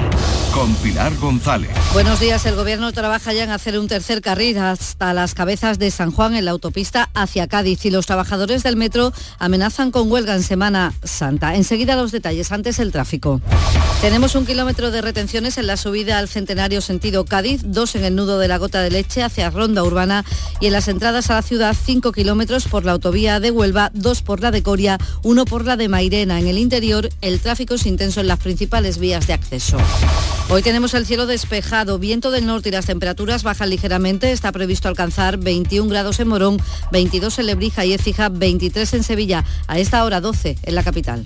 Con Pilar González. Buenos días. El gobierno trabaja ya en hacer un tercer carril hasta las cabezas de San Juan en la autopista hacia Cádiz y los trabajadores del metro amenazan con huelga en Semana Santa. Enseguida los detalles. Antes el tráfico. Tenemos un kilómetro de retenciones en la subida al Centenario sentido Cádiz, dos en el nudo de la Gota de Leche hacia Ronda Urbana y en las entradas a la ciudad cinco kilómetros por la autovía de Huelva, dos por la de Coria, uno por la de Mairena. En el interior el tráfico es intenso en la principales vías de acceso. Hoy tenemos el cielo despejado, viento del norte y las temperaturas bajan ligeramente. Está previsto alcanzar 21 grados en Morón, 22 en Lebrija y Écija, 23 en Sevilla. A esta hora 12 en la capital.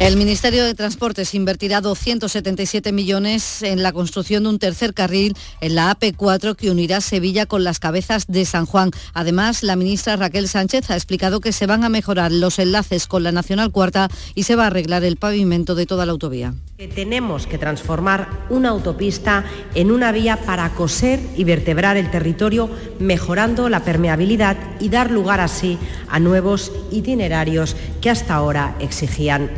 El Ministerio de Transportes invertirá 277 millones en la construcción de un tercer carril en la AP4 que unirá Sevilla con las cabezas de San Juan. Además, la ministra Raquel Sánchez ha explicado que se van a mejorar los enlaces con la Nacional Cuarta y se va a arreglar el pavimento de toda la autovía. tenemos que transformar una autopista en una vía para coser y vertebrar el territorio, mejorando la permeabilidad y dar lugar así a nuevos itinerarios que hasta ahora exigían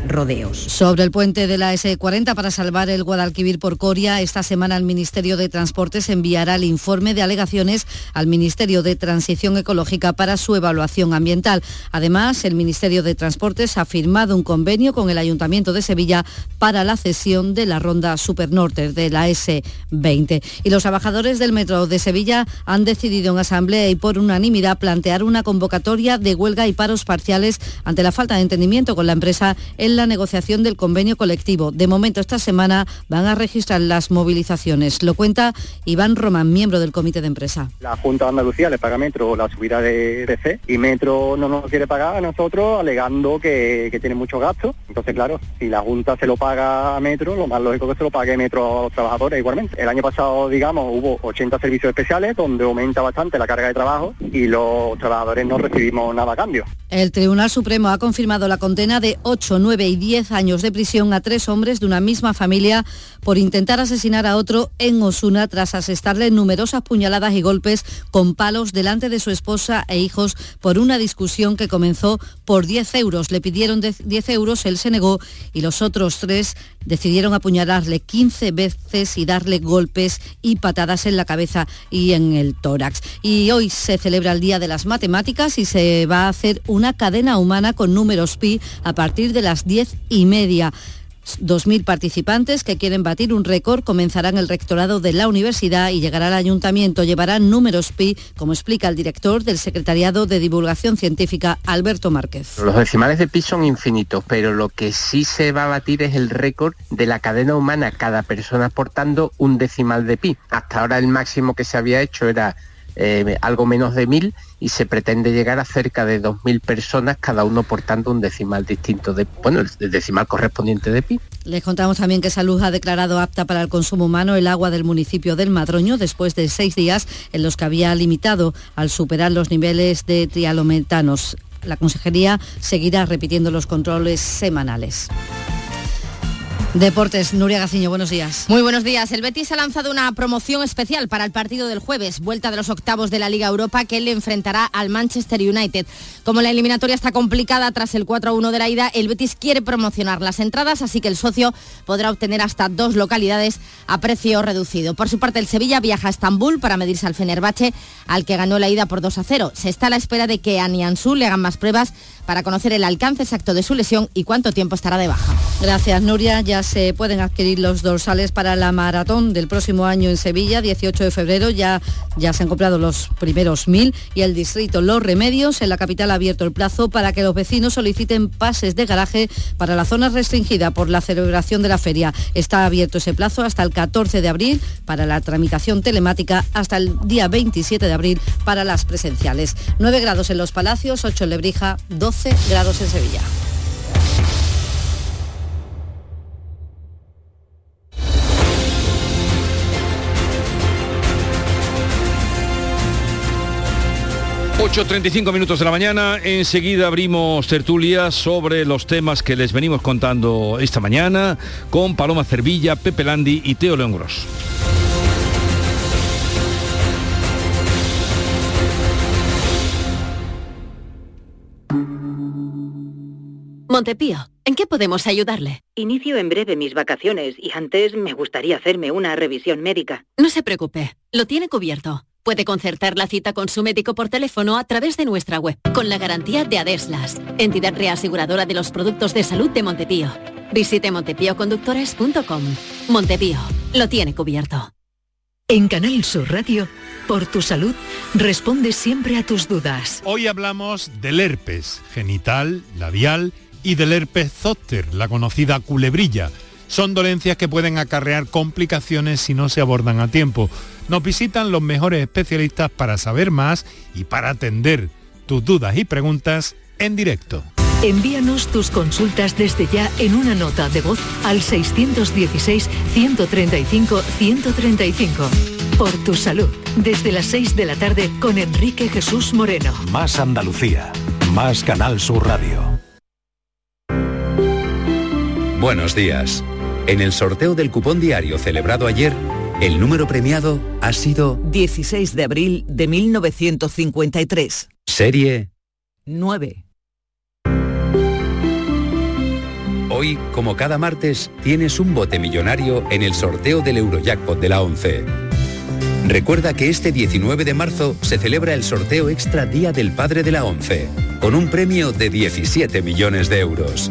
Sobre el puente de la S40 para salvar el Guadalquivir por Coria, esta semana el Ministerio de Transportes enviará el informe de alegaciones al Ministerio de Transición Ecológica para su evaluación ambiental. Además, el Ministerio de Transportes ha firmado un convenio con el Ayuntamiento de Sevilla para la cesión de la ronda Supernorte de la S20. Y los trabajadores del Metro de Sevilla han decidido en asamblea y por unanimidad plantear una convocatoria de huelga y paros parciales ante la falta de entendimiento con la empresa en la negociación negociación del convenio colectivo. De momento, esta semana van a registrar las movilizaciones. Lo cuenta Iván Román, miembro del comité de empresa. La Junta de Andalucía le paga a Metro la subida de PC y Metro no nos quiere pagar a nosotros alegando que, tiene mucho gasto. Entonces, claro, si la Junta se lo paga a Metro, lo más lógico que se lo pague Metro a los trabajadores igualmente. El año pasado, digamos, hubo 80 servicios especiales donde aumenta bastante la carga de trabajo y los trabajadores no recibimos nada a cambio. El Tribunal Supremo ha confirmado la condena de 8, 9 y 10 años de prisión a tres hombres de una misma familia por intentar asesinar a otro en Osuna tras asestarle numerosas puñaladas y golpes con palos delante de su esposa e hijos por una discusión que comenzó por 10 euros. Le pidieron 10 euros, él se negó y los otros tres decidieron apuñalarle 15 veces y darle golpes y patadas en la cabeza y en el tórax. Y hoy se celebra el Día de las Matemáticas y se va a hacer una cadena humana con números pi a partir de las 10 y media. 2.000 participantes que quieren batir un récord comenzarán el rectorado de la universidad y llegará al ayuntamiento. Llevarán números pi, como explica el director del Secretariado de Divulgación Científica, Alberto Márquez. Los decimales de pi son infinitos, pero lo que sí se va a batir es el récord de la cadena humana, cada persona aportando un decimal de pi. Hasta ahora el máximo que se había hecho era eh, algo menos de mil y se pretende llegar a cerca de 2.000 personas, cada uno portando un decimal distinto, de, bueno, el decimal correspondiente de pi. Les contamos también que Salud ha declarado apta para el consumo humano el agua del municipio del Madroño después de seis días en los que había limitado al superar los niveles de trialometanos La Consejería seguirá repitiendo los controles semanales. Deportes, Nuria Gaciño, buenos días. Muy buenos días. El Betis ha lanzado una promoción especial para el partido del jueves, vuelta de los octavos de la Liga Europa, que le enfrentará al Manchester United. Como la eliminatoria está complicada tras el 4-1 de la ida, el Betis quiere promocionar las entradas, así que el socio podrá obtener hasta dos localidades a precio reducido. Por su parte, el Sevilla viaja a Estambul para medirse al Fenerbahce, al que ganó la ida por 2-0. Se está a la espera de que a le hagan más pruebas para conocer el alcance exacto de su lesión y cuánto tiempo estará de baja. Gracias, Nuria. Ya se pueden adquirir los dorsales para la maratón del próximo año en Sevilla, 18 de febrero. Ya, ya se han comprado los primeros mil y el distrito Los Remedios en la capital ha abierto el plazo para que los vecinos soliciten pases de garaje para la zona restringida por la celebración de la feria. Está abierto ese plazo hasta el 14 de abril para la tramitación telemática, hasta el día 27 de abril para las presenciales. 9 grados en los Palacios, 8 en Lebrija, 12 grados en Sevilla. ...8.35 minutos de la mañana... ...enseguida abrimos tertulias... ...sobre los temas que les venimos contando esta mañana... ...con Paloma Cervilla, Pepe Landi y Teo León Gros. Montepío, ¿en qué podemos ayudarle? Inicio en breve mis vacaciones y antes me gustaría hacerme una revisión médica. No se preocupe, lo tiene cubierto. Puede concertar la cita con su médico por teléfono a través de nuestra web, con la garantía de Adeslas, entidad reaseguradora de los productos de salud de Montepío. Visite montepíoconductores.com. Montepío, lo tiene cubierto. En Canal Sur Radio, por tu salud, responde siempre a tus dudas. Hoy hablamos del herpes genital, labial y del herpes zóster, la conocida culebrilla. Son dolencias que pueden acarrear complicaciones si no se abordan a tiempo. Nos visitan los mejores especialistas para saber más y para atender tus dudas y preguntas en directo. Envíanos tus consultas desde ya en una nota de voz al 616-135-135. Por tu salud, desde las 6 de la tarde con Enrique Jesús Moreno. Más Andalucía, más Canal Sur Radio. Buenos días. En el sorteo del cupón diario celebrado ayer, el número premiado ha sido 16 de abril de 1953. Serie 9. Hoy, como cada martes, tienes un bote millonario en el sorteo del Eurojackpot de la 11. Recuerda que este 19 de marzo se celebra el sorteo extra Día del Padre de la 11, con un premio de 17 millones de euros.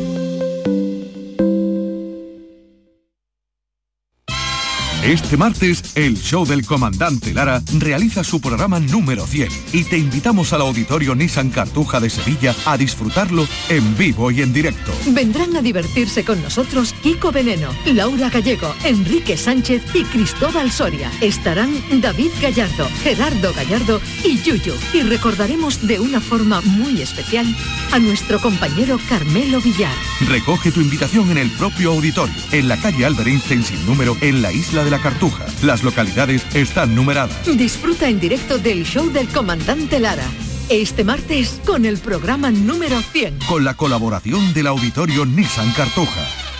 Este martes, el show del comandante Lara realiza su programa número 100 y te invitamos al auditorio Nissan Cartuja de Sevilla a disfrutarlo en vivo y en directo. Vendrán a divertirse con nosotros Kiko Veneno, Laura Gallego, Enrique Sánchez y Cristóbal Soria. Estarán David Gallardo, Gerardo Gallardo y Yuyu. Y recordaremos de una forma muy especial a nuestro compañero Carmelo Villar. Recoge tu invitación en el propio auditorio, en la calle Albert Einstein sin número, en la isla de la Cartuja. Las localidades están numeradas. Disfruta en directo del show del comandante Lara. Este martes con el programa número 100. Con la colaboración del auditorio Nissan Cartuja.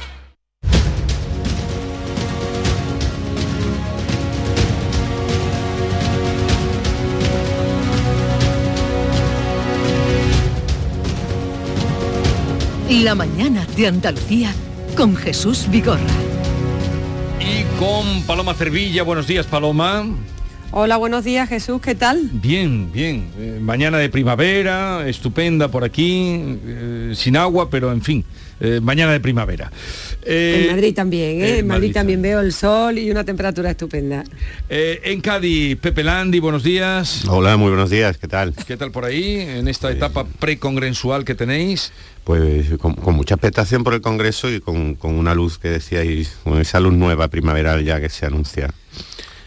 La mañana de Andalucía con Jesús Vigorra. Y con Paloma Cervilla. Buenos días, Paloma. Hola, buenos días Jesús, ¿qué tal? Bien, bien. Eh, mañana de primavera, estupenda por aquí, eh, sin agua, pero en fin, eh, mañana de primavera. en Madrid también, ¿eh? en Madrid, también veo el sol y una temperatura estupenda. en Cádiz, Pepe Landi, buenos días. Hola, muy buenos días, ¿qué tal? ¿Qué tal por ahí, en esta etapa precongresual que tenéis? Pues con, con, mucha expectación por el Congreso y con, con, una luz que decíais, con esa luz nueva primaveral ya que se anuncia.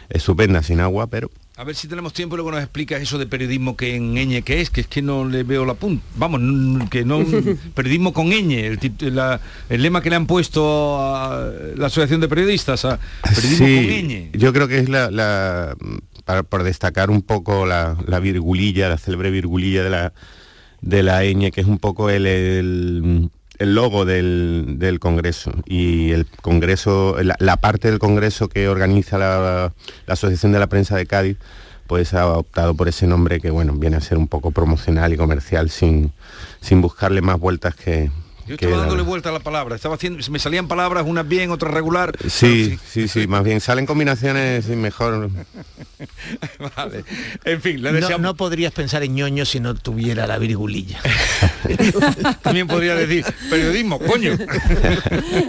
Estupenda, sin agua, pero A ver si tenemos tiempo y luego nos explicas eso de periodismo que en ñ que es, que es que no le veo la punta. Vamos, que no periodismo con ñ, el, la- el lema que le han puesto a la Asociación de Periodistas, a periodismo Sí, con ñ. yo creo que es la, la- para, por destacar un poco la, la virgulilla, la célebre virgulilla de la de la ñ, que es un poco el, el- el logo del, del Congreso. Y el Congreso, la, la parte del Congreso que organiza la, la Asociación de la Prensa de Cádiz, pues ha optado por ese nombre que bueno, viene a ser un poco promocional y comercial sin, sin buscarle más vueltas que. Yo que estaba la- dándole vuelta a la palabra, estaba haciendo, me salían palabras, unas bien, otras regular. Sí, sí, sí, más bien salen combinaciones y mejor. Vale. En fin, le No, deseamos. no podrías pensar en ñoño si no tuviera la virgulilla. También podría decir periodismo, coño.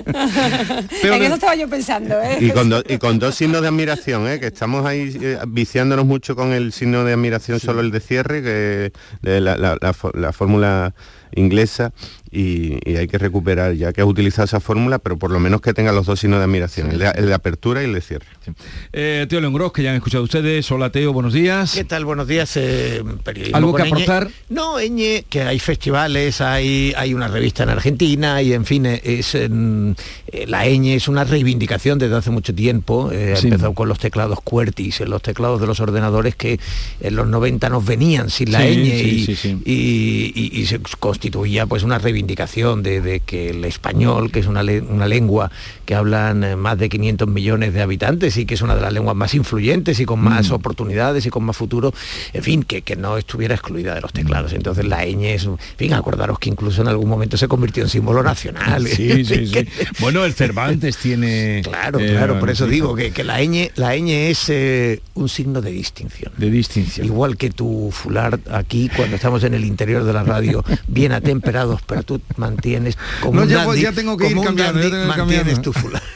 en eso estaba yo pensando, ¿eh? Y con, do- y con dos signos de admiración, ¿eh? que estamos ahí eh, viciándonos mucho con el signo de admiración, solo el de cierre, que de la, la- la fó- la fórmula inglesa, y, y hay que recuperar, ya que has utilizado esa fórmula, pero por lo menos que tenga los dos signos de admiración, el, de, el de apertura y el de cierre. Eh, Teo León Gros, que ya han escuchado ustedes. Hola Teo, buenos días. ¿Qué tal? Buenos días. eh, ¿Algo que ñ. aportar? No, ñ, que hay festivales, hay, hay una revista en Argentina y en fin, eh, es en- eh, la ñ es una reivindicación desde hace mucho tiempo. eh, Sí. Empezó con los teclados QWERTY, en los teclados de los ordenadores que en los 90 nos venían sin la Sí, ñ sí, y, sí, sí. y- y- y se constituía pues una reivindicación de, de que el español, que es una, le- una lengua que hablan eh, más de 500 millones de habitantes y que es una de las lenguas más influyentes y con más oportunidades y con más futuro, en fin, que, que no estuviera excluida de los teclados. Entonces la ñ es, en fin, acordaros que incluso en algún momento se convirtió en símbolo nacional. Sí, sí, sí. Bueno, el Cervantes tiene... Claro, eh, claro, por eso digo que, que la ñ, la ñ es eh, un signo de distinción. De distinción. Igual que tu fular aquí, cuando estamos en el interior de la radio, bien atemperados, pero tú mantienes como No, un ya, dandy, ya tengo que ir cambiando, dandy, tengo mantienes tu fular.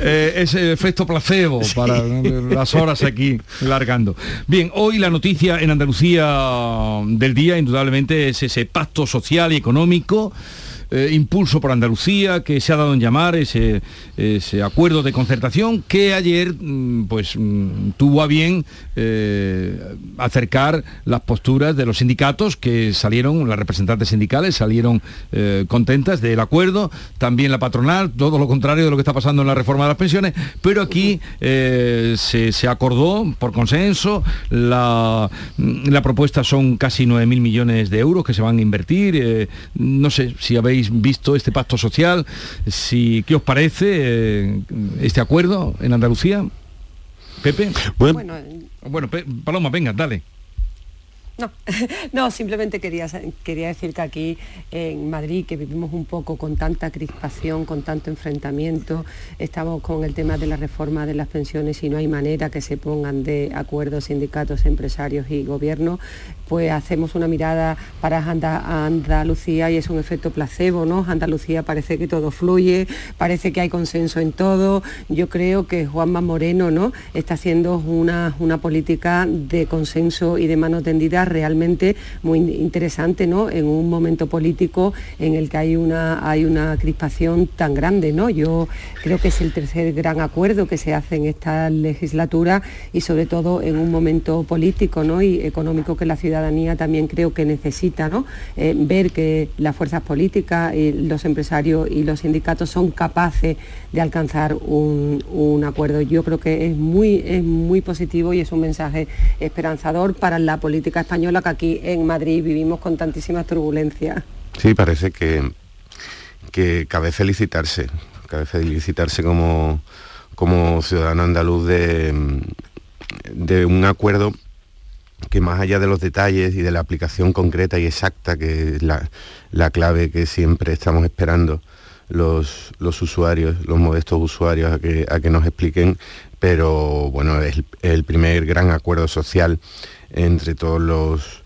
Eh, ese efecto placebo para las horas aquí largando. Bien, hoy la noticia en Andalucía del día indudablemente es ese pacto social y económico. Eh, impulso por Andalucía que se ha dado en llamar ese, acuerdo de concertación que ayer mm, pues mm, tuvo a bien eh, acercar las posturas de los sindicatos que salieron, las representantes sindicales salieron eh, contentas del acuerdo, también la patronal, todo lo contrario de lo que está pasando en la reforma de las pensiones, pero aquí se, acordó por consenso, la, mm, la propuesta son casi 9.000 millones de euros que se van a invertir, no sé si habéis visto este pacto social, si, ¿qué os parece eh, este acuerdo en Andalucía? Pepe. Bueno, Bueno, Pe- Paloma, venga, dale. No, no, simplemente quería, quería decir que aquí en Madrid, que vivimos un poco con tanta crispación, con tanto enfrentamiento, estamos con el tema de la reforma de las pensiones y no hay manera que se pongan de acuerdo sindicatos, empresarios y gobierno, pues hacemos una mirada para Anda- Andalucía y es un efecto placebo, ¿no? Andalucía parece que todo fluye, parece que hay consenso en todo. Yo creo que Juanma Moreno, ¿no? Está haciendo una, una política de consenso y de mano tendida realmente muy in- interesante, ¿no? En un momento político en el que hay una, hay una crispación tan grande, ¿no? Yo creo que es el tercer gran acuerdo que se hace en esta legislatura y sobre todo en un momento político, ¿no? Y económico que la ciudadanía también creo que necesita, ¿no? Eh, ver que las fuerzas políticas y los empresarios y los sindicatos son capaces de alcanzar un, un acuerdo. Yo creo que es muy, es muy positivo y es un mensaje esperanzador para la política española que aquí en Madrid vivimos con tantísimas turbulencias. Sí, parece que, que cabe felicitarse, cabe felicitarse como, como ciudadano andaluz de, de un acuerdo que más allá de los detalles y de la aplicación concreta y exacta, que es la, la clave que siempre estamos esperando los, los usuarios, los modestos usuarios a que, a que nos expliquen, pero bueno, es el, primer gran acuerdo social entre todos los,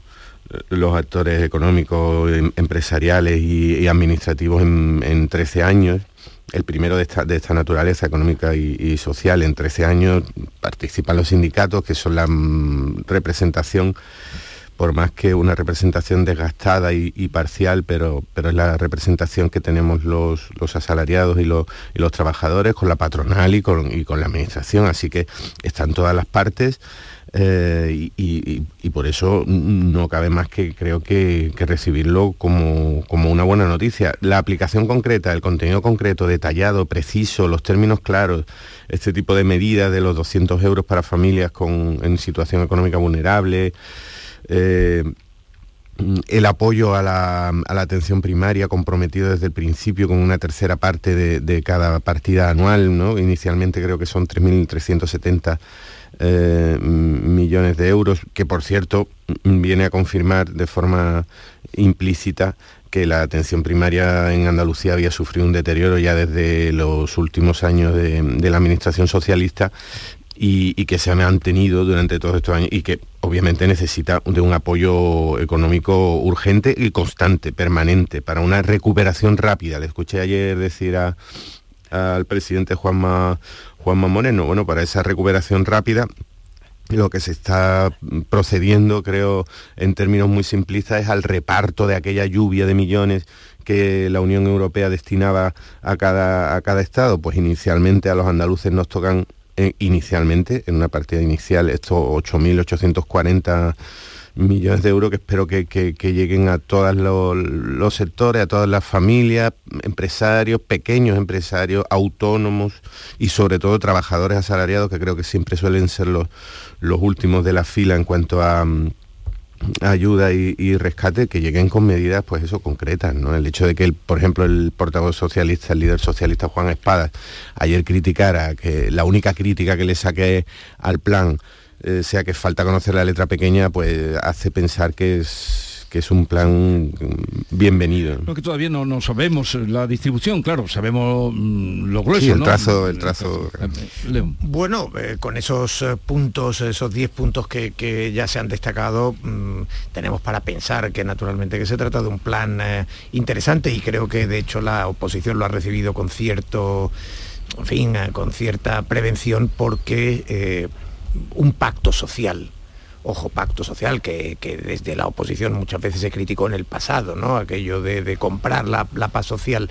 los actores económicos, em- empresariales y, administrativos en, en 13 años. El primero de esta, de esta naturaleza económica y, y social en 13 años participan los sindicatos, que son la mm, representación por más que una representación desgastada y, parcial, pero, pero es la representación que tenemos los, asalariados y los, los trabajadores con la patronal y con, la administración. Así que están todas las partes. Eh, y, por eso no cabe más que creo que, recibirlo como, una buena noticia. La aplicación concreta, el contenido concreto, detallado, preciso, los términos claros, este tipo de medidas de los 200 euros para familias con, en situación económica vulnerable, eh, el apoyo a la, atención primaria comprometido desde el principio con una tercera parte de, cada partida anual, ¿no? inicialmente creo que son 3.370 eh, millones de euros, que por cierto viene a confirmar de forma implícita que la atención primaria en Andalucía había sufrido un deterioro ya desde los últimos años de, la administración socialista y, que se ha mantenido durante todos estos años y que obviamente necesita de un apoyo económico urgente y constante, permanente, para una recuperación rápida. Le escuché ayer decir al presidente Juanma Juanma Moreno. Bueno, para esa recuperación rápida lo que se está procediendo, creo, en términos muy simplistas, es al reparto de aquella lluvia de millones que la Unión Europea destinaba a cada, a cada Estado. Pues inicialmente a los andaluces nos tocan, eh, inicialmente, en una partida inicial, estos 8.840 millones de euros que espero que, lleguen a todos los, sectores, a todas las familias, empresarios, pequeños empresarios, autónomos y sobre todo trabajadores asalariados que creo que siempre suelen ser los, últimos de la fila en cuanto a mm, ayuda y, rescate que lleguen con medidas pues eso concretas no el hecho de que el, por ejemplo el portavoz socialista el líder socialista Juan Espada ayer criticara que la única crítica que le saqué al plan eh, sea que falta conocer la letra pequeña, pues hace pensar que es que es un plan bienvenido. Lo que todavía no, no sabemos la distribución, claro, sabemos mm, lo grueso. el trazo, el trazo. Eh, bueno, eh, con esos puntos, esos 10 puntos que, ya se han destacado, mm, tenemos para pensar que naturalmente que se trata de un plan interesante y creo que de hecho la oposición lo ha recibido con cierto, en fin, con cierta prevención porque un pacto social. Ojo, pacto social que, desde la oposición muchas veces se criticó en el pasado, ¿no? Aquello de, comprar la, paz social.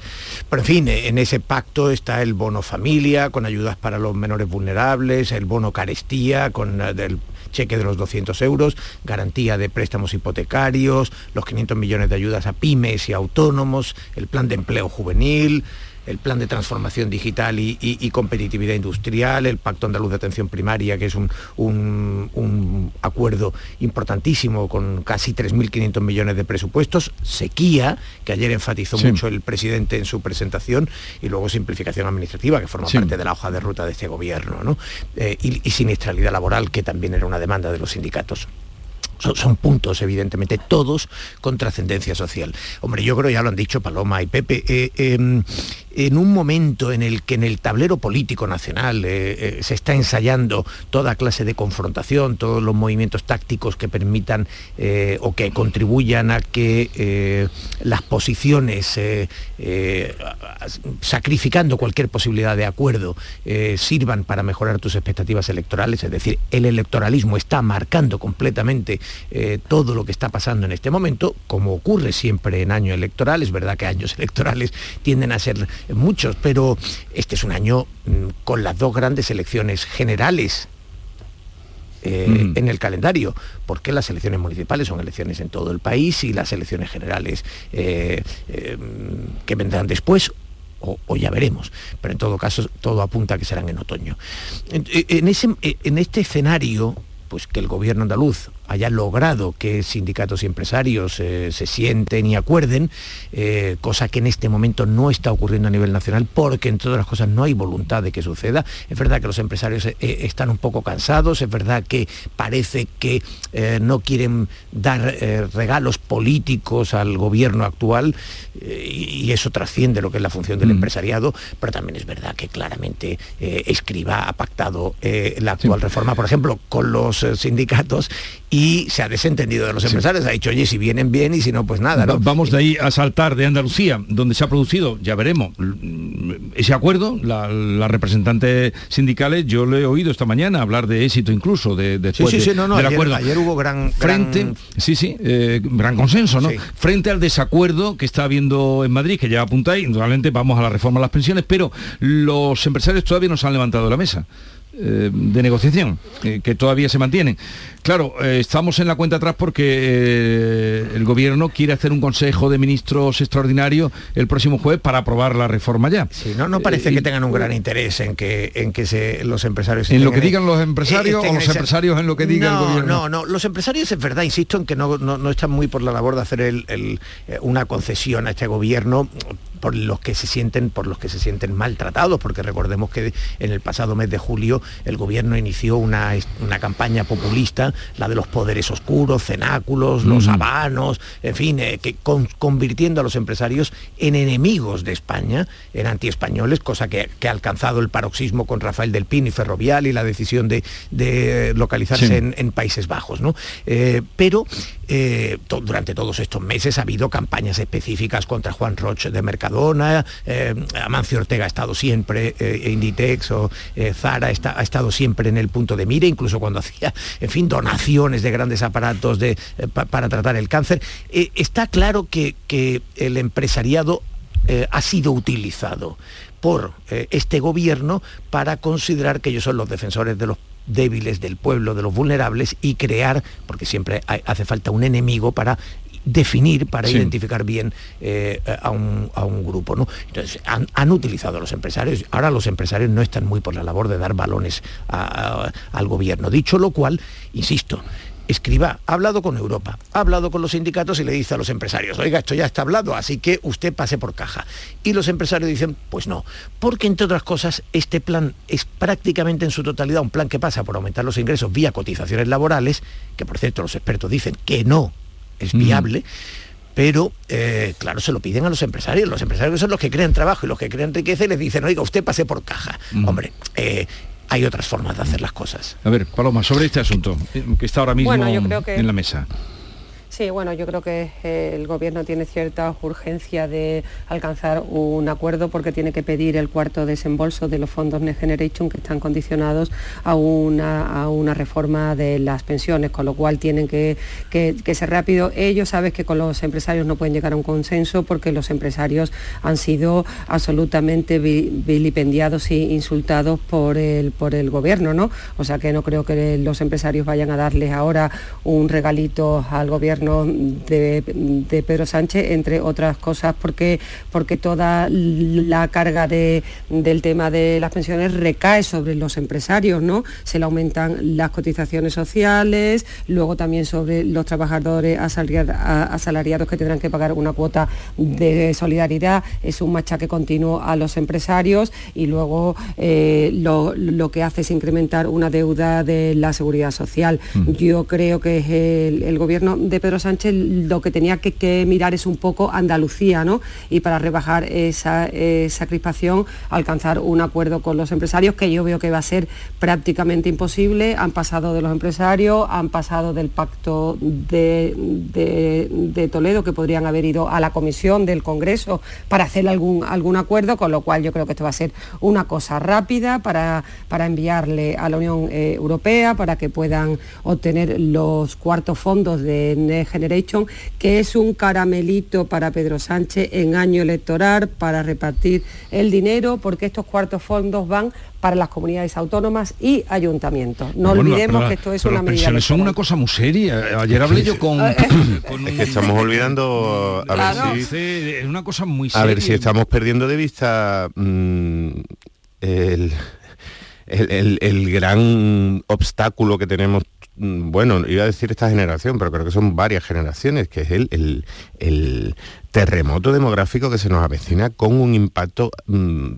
Pero en fin, en ese pacto está el bono familia, con ayudas para los menores vulnerables, el bono carestía, con eh, el cheque de los 200 euros, garantía de préstamos hipotecarios, los 500 millones de ayudas a pymes y autónomos, el plan de empleo juvenil, el plan de transformación digital y, competitividad industrial, el Pacto Andaluz de Atención Primaria, que es un, acuerdo importantísimo con casi 3.500 millones de presupuestos, sequía, que ayer enfatizó mucho el presidente en su presentación, y luego simplificación administrativa, que forma parte de la hoja de ruta de este gobierno, eh, y siniestralidad laboral, que también era una demanda de los sindicatos son, puntos, evidentemente, todos con trascendencia social. Hombre, yo creo, ya lo han dicho Paloma y Pepe, eh, em, en un momento en el que en el tablero político nacional eh, eh, se está ensayando toda clase de confrontación, todos los movimientos tácticos que permitan o que contribuyan a que las posiciones, sacrificando cualquier posibilidad de acuerdo, sirvan para mejorar tus expectativas electorales, es decir, el electoralismo está marcando completamente eh, todo lo que está pasando en este momento, como ocurre siempre en año electoral, es verdad que años electorales tienden a ser muchos, pero este es un año mm, con las dos grandes elecciones generales eh, mm. en el calendario, porque las elecciones municipales son elecciones en todo el país y las elecciones generales eh, que vendrán después o, ya veremos, pero en todo caso todo apunta a que serán en otoño. En, ese, en este escenario, pues que el gobierno andaluz haya logrado que sindicatos y empresarios eh, se sienten y acuerden, eh, cosa que en este momento no está ocurriendo a nivel nacional porque entre otras cosas no hay voluntad de que suceda. Es verdad que los empresarios eh, están un poco cansados, es verdad que parece que no quieren dar regalos políticos al gobierno actual y eso trasciende lo que es la función del mm. empresariado, pero también es verdad que claramente Escriba ha pactado la actual reforma, por ejemplo, con los sindicatos y se ha desentendido de los empresarios. Ha dicho, oye, si vienen bien y si no, pues nada. ¿no? Vamos de ahí a saltar de Andalucía, donde se ha producido, ya veremos, ese acuerdo, la, las representantes sindicales, yo le he oído esta mañana hablar de éxito incluso de, después sí, sí, de- no, no, del ayer- acuerdo. ayer hubo gran- frente, gran- sí, sí, eh, gran consenso, ¿no? Frente al desacuerdo que está habiendo en Madrid, que ya apuntáis, indudablemente vamos a la reforma de las pensiones, pero los empresarios todavía no se han levantado de la mesa eh, de negociación, eh, que todavía se mantienen. Claro, eh, estamos en la cuenta atrás porque eh, el gobierno quiere hacer un consejo de ministros extraordinario el próximo jueves para aprobar la reforma ya. Sí, no, no parece Eh, que tengan un gran interés en que, en que se, los empresarios... ¿En lo que digan los empresarios o los empresarios en lo que diga el No, gobierno? No, no, los empresarios es verdad, insisto en que no, no, no están muy por la labor de hacer el- el, una concesión a este gobierno por los que se sienten por los que se sienten maltratados porque recordemos que en el pasado mes de julio el gobierno inició una, una campaña populista la de los poderes oscuros cenáculos los habanos en fin eh, que con- convirtiendo a los empresarios en enemigos de España en antiespañoles cosa que, que ha alcanzado el paroxismo con Rafael del Pin y Ferrovial y la decisión de, de localizarse Sí. en, en Países Bajos ¿no? Eh, pero eh, durante todos estos meses ha habido campañas específicas contra Juan Roche de Mercadona, eh, Amancio Ortega ha estado siempre, eh, Inditex o eh, Zara está- ha estado siempre en el punto de mira, incluso cuando hacía, en fin, donaciones de grandes aparatos de, pa- para tratar el cáncer. Está claro que, el empresariado ha sido utilizado por este gobierno para considerar que ellos son los defensores de los débiles del pueblo, de los vulnerables y crear, porque siempre hay- hace falta un enemigo para definir, para Sí. identificar bien eh, a, un, a un grupo. ¿no? Entonces, han, han utilizado a los empresarios. Ahora los empresarios no están muy por la labor de dar balones a- a- al gobierno. Dicho lo cual, insisto, Escriba ha hablado con Europa, ha hablado con los sindicatos y le dice a los empresarios, oiga, esto ya está hablado, así que usted pase por caja. Y los empresarios dicen, pues no, porque entre otras cosas este plan es prácticamente en su totalidad un plan que pasa por aumentar los ingresos vía cotizaciones laborales, que por cierto los expertos dicen que no es viable. Pero, eh, claro, se lo piden a los empresarios. Los empresarios son los que crean trabajo y los que crean riqueza y les dicen, oiga, usted pase por caja. Hombre, eh, hay otras formas de hacer las cosas. A ver, Paloma, sobre este asunto, que está ahora mismo Bueno, yo creo que- en la mesa. Sí, bueno, yo creo que eh, el Gobierno tiene cierta urgencia de alcanzar un acuerdo porque tiene que pedir el cuarto desembolso de los fondos Next Generation que están condicionados a una, a una reforma de las pensiones, con lo cual tienen que, que- ser rápido. Ellos saben que con los empresarios no pueden llegar a un consenso porque los empresarios han sido absolutamente vi- vilipendiados e insultados por el, por el Gobierno, ¿no? O sea que no creo que los empresarios vayan a darles ahora un regalito al Gobierno de, de Pedro Sánchez, entre otras cosas porque, porque toda la carga de- del tema de las pensiones recae sobre los empresarios, ¿no? Se le aumentan las cotizaciones sociales, luego también sobre los trabajadores asalariados que tendrán que pagar una cuota de solidaridad, es un machaque continuo a los empresarios y luego eh, lo, lo que hace es incrementar una deuda de la seguridad social. Yo creo que el, el gobierno de Pedro Sánchez lo que tenía que, mirar es un poco Andalucía, ¿no? Y para rebajar esa, esa crispación, alcanzar un acuerdo con los empresarios, que yo veo que va a ser prácticamente imposible. Han pasado de los empresarios, han pasado del pacto de, Toledo, que podrían haber ido a la comisión del Congreso para hacer algún, algún acuerdo, con lo cual yo creo que esto va a ser una cosa rápida para, para enviarle a la Unión eh, Europea, para que puedan obtener los cuartos fondos de Generation, que es un caramelito para Pedro Sánchez en año electoral, para repartir el dinero, porque estos cuartos fondos van para las comunidades autónomas y ayuntamientos. No Bueno, olvidemos que esto es pero una las medida pensiones son una cosa muy seria. Ayer hablé yo con... con Es que estamos olvidando a Claro. ver si Es una cosa muy a ver si estamos perdiendo de vista mm, el, el- el- el gran obstáculo que tenemos bueno, iba a decir esta generación, pero creo que son varias generaciones, que es el terremoto demográfico que se nos avecina con un impacto mm,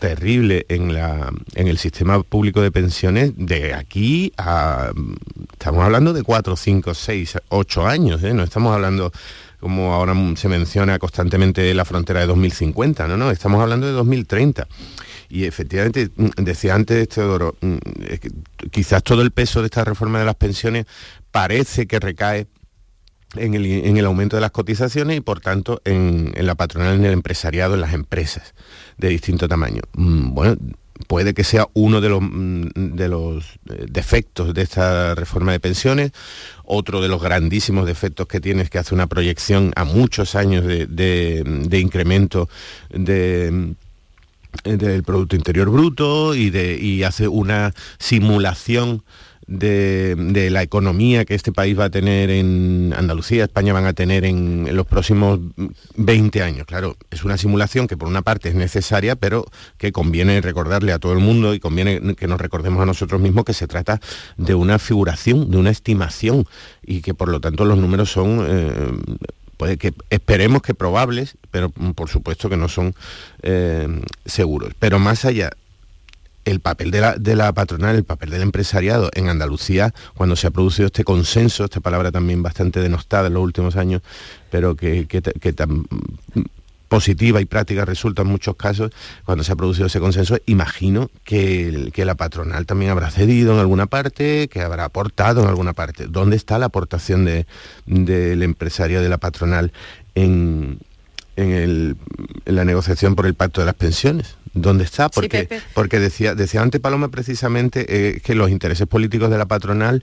terrible en, la, en el sistema público de pensiones de aquí a... mm, Estamos hablando de 4, 5, 6, 8 años, ¿eh? no estamos hablando como ahora se menciona constantemente la frontera de 2050, no, no, estamos hablando de 2030. Y efectivamente, mm, decía antes Teodoro, mm, quizás todo el peso de esta reforma de las pensiones parece que recae en el, aumento de las cotizaciones y por tanto en, la patronal, en el empresariado, en las empresas de distinto tamaño. Mm, bueno, puede que sea uno de los, de los eh, defectos de esta reforma de pensiones. Otro de los grandísimos defectos que tiene es que hace una proyección a muchos años de, incremento de del Producto Interior Bruto y, de, y hace una simulación de, la economía que este país va a tener en Andalucía, España van a tener en, los próximos 20 años. Claro, es una simulación que por una parte es necesaria, pero que conviene recordarle a todo el mundo y conviene que nos recordemos a nosotros mismos que se trata de una figuración, de una estimación y que por lo tanto los números son... Eh, puede que esperemos que probables, pero por supuesto que no son eh, seguros. Pero más allá el papel de la, patronal, el papel del empresariado en Andalucía, cuando se ha producido este consenso, esta palabra también bastante denostada en los últimos años, pero que, tan positiva y práctica resulta en muchos casos, cuando se ha producido ese consenso, imagino que, la patronal también habrá cedido en alguna parte, que habrá aportado en alguna parte. ¿Dónde está la aportación del empresario de la patronal en, en la negociación por el pacto de las pensiones? ¿Dónde está? Porque, porque decía, decía antes Paloma precisamente eh, que los intereses políticos de la patronal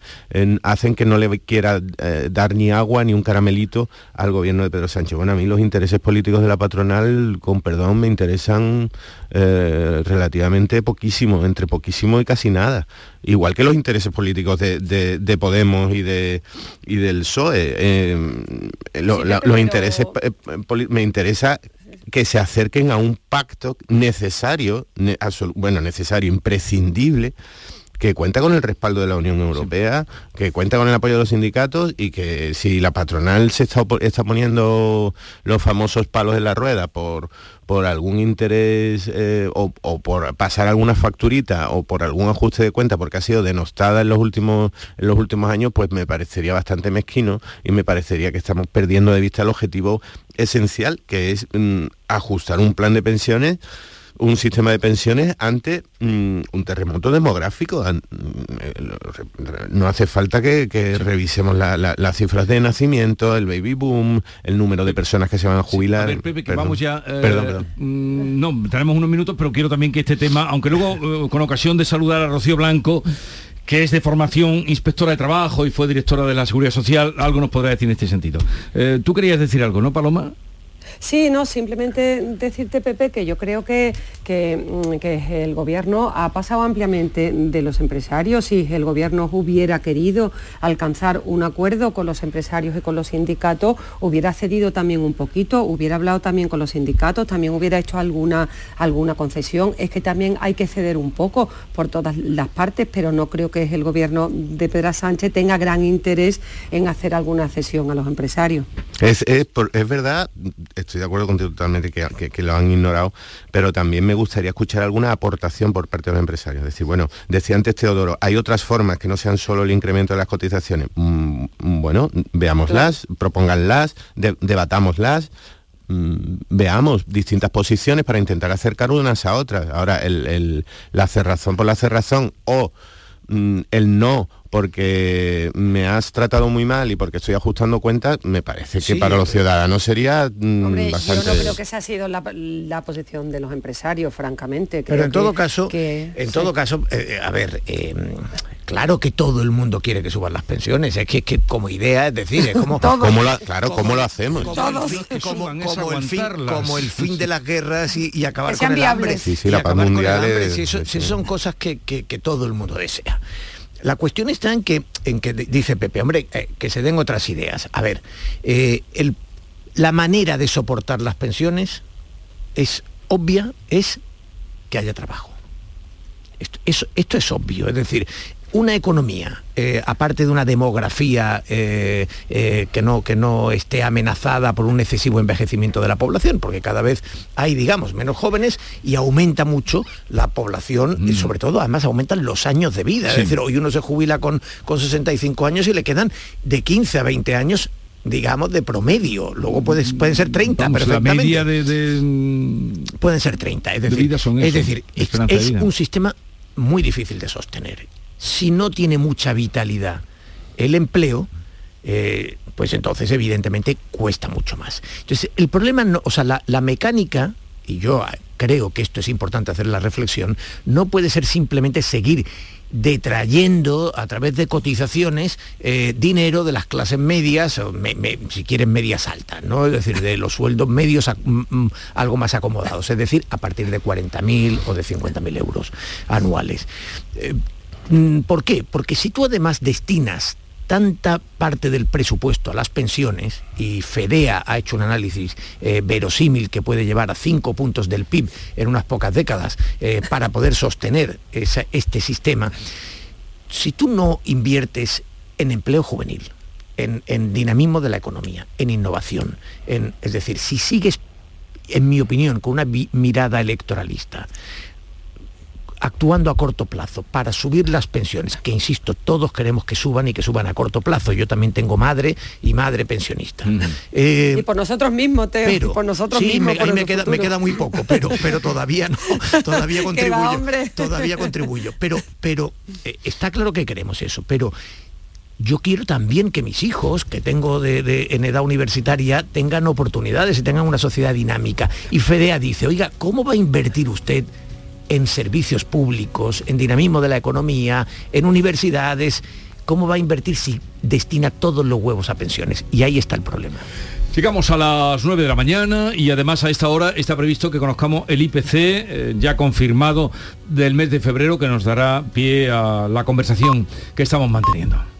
hacen que no le quiera eh, dar ni agua ni un caramelito al gobierno de Pedro Sánchez. Bueno, a mí los intereses políticos de la patronal, con perdón, me interesan eh, relativamente poquísimo, entre poquísimo y casi nada. Igual que los intereses políticos de, Podemos y, de, y del PSOE. los intereses, me interesa que se acerquen a un pacto necesario, bueno, necesario, imprescindible, que cuenta con el respaldo de la Unión Europea, que cuenta con el apoyo de los sindicatos y que si la patronal se está, está poniendo los famosos palos en la rueda por, por algún interés eh, o, por pasar alguna facturita o por algún ajuste de cuenta porque ha sido denostada en los últimos en los últimos años pues me parecería bastante mezquino y me parecería que estamos perdiendo de vista el objetivo esencial que es mm, ajustar un plan de pensiones un sistema de pensiones ante mm, un terremoto demográfico. Mm, no hace falta que, revisemos las cifras de nacimiento, el baby boom, el número de personas que se van a jubilar. Pepe, que vamos ya... Eh, perdón, perdón. Mm, no, tenemos unos minutos, pero quiero también que este tema, aunque luego eh, con ocasión de saludar a Rocío Blanco, que es de formación inspectora de trabajo y fue directora de la Seguridad Social, algo nos podrá decir en este sentido. Eh, Tú querías decir algo, ¿no, Paloma? Sí, no, simplemente decirte, Pepe, que yo creo que, mm, que, el gobierno ha pasado ampliamente de los empresarios. Si el gobierno hubiera querido alcanzar un acuerdo con los empresarios y con los sindicatos, hubiera cedido también un poquito, hubiera hablado también con los sindicatos, también hubiera hecho alguna, alguna concesión. Es que también hay que ceder un poco por todas las partes, pero no creo que el gobierno de Pedro Sánchez tenga gran interés en hacer alguna cesión a los empresarios. Es, es, es verdad, estoy de acuerdo contigo totalmente que, lo han ignorado, pero también me gustaría escuchar alguna aportación por parte de los empresarios. Es decir, bueno, decía antes Teodoro, hay otras formas que no sean solo el incremento de las cotizaciones. Mm, mm, bueno, veámoslas, propónganlas, debatámoslas, mm, veamos distintas posiciones para intentar acercar unas a otras. Ahora, la cerrazón por la cerrazón o el no porque me has tratado muy mal y porque estoy ajustando cuentas, me parece que para los ciudadanos sería mm, bastante... Yo no creo que esa ha sido la, posición de los empresarios, francamente. Pero en todo caso, en todo caso, eh, a ver, eh, claro que todo el mundo quiere que suban las pensiones, es que, que como idea, es decir, es como... ¿Cómo claro, ¿cómo lo hacemos? Como, el, fin, como el fin de las guerras y, acabar con el hambre. Sí, sí, la paz mundial es... Si, son cosas que, que todo el mundo desea. La cuestión está en que, en que dice Pepe, hombre, eh, que se den otras ideas. A ver, eh, la manera de soportar las pensiones es obvia, es que haya trabajo. Esto, esto, es obvio, es decir, una economía, eh, aparte de una demografía eh, eh, que, no, que no esté amenazada por un excesivo envejecimiento de la población, porque cada vez hay, digamos, menos jóvenes y aumenta mucho la población y mm. sobre todo, además, aumentan los años de vida. Es decir, hoy uno se jubila con, con 65 años y le quedan de 15 a 20 años digamos, de promedio. Luego puede, pueden ser 30 La media de, pueden ser 30. Es De decir, vida son es, decir, es, de un sistema muy difícil de sostener. Si no tiene mucha vitalidad el empleo, eh, pues entonces evidentemente cuesta mucho más. Entonces, el problema, no, o sea, la, la mecánica, y yo ah, creo que esto es importante hacer la reflexión, no puede ser simplemente seguir detrayendo a través de cotizaciones eh, dinero de las clases medias, si quieren medias altas, ¿no? Es decir, de los sueldos medios mm, mm, algo más acomodados, es decir, a partir de 40.000 o de 50.000 euros anuales. Eh, mm, ¿Por qué? Porque si tú además destinas tanta parte del presupuesto a las pensiones, y FEDEA ha hecho un análisis eh, verosímil que puede llevar a cinco puntos del PIB en unas pocas décadas eh, para poder sostener esa- este sistema, si tú no inviertes en empleo juvenil, en, en dinamismo de la economía, en innovación, en, es decir, si sigues, en mi opinión, con una mirada electoralista, actuando a corto plazo para subir las pensiones, que insisto, todos queremos que suban y que suban a corto plazo. Yo también tengo madre y madre pensionista. Eh, y por nosotros mismos, Teo, pero por nosotros sí, mismos. me, por ahí me queda, me futuro. queda muy poco, pero, pero todavía no, todavía contribuyo. todavía contribuyo. Pero, pero eh, está claro que queremos eso, pero yo quiero también que mis hijos, que tengo de, de- en edad universitaria, tengan oportunidades y tengan una sociedad dinámica. Y Fedea dice, oiga, ¿cómo va a invertir usted en servicios públicos, en dinamismo de la economía, en universidades? ¿Cómo va a invertir si destina todos los huevos a pensiones? Y ahí está el problema. Llegamos a las 9 de la mañana y además a esta hora está previsto que conozcamos el IPC eh, ya confirmado del mes de febrero que nos dará pie a la conversación que estamos manteniendo.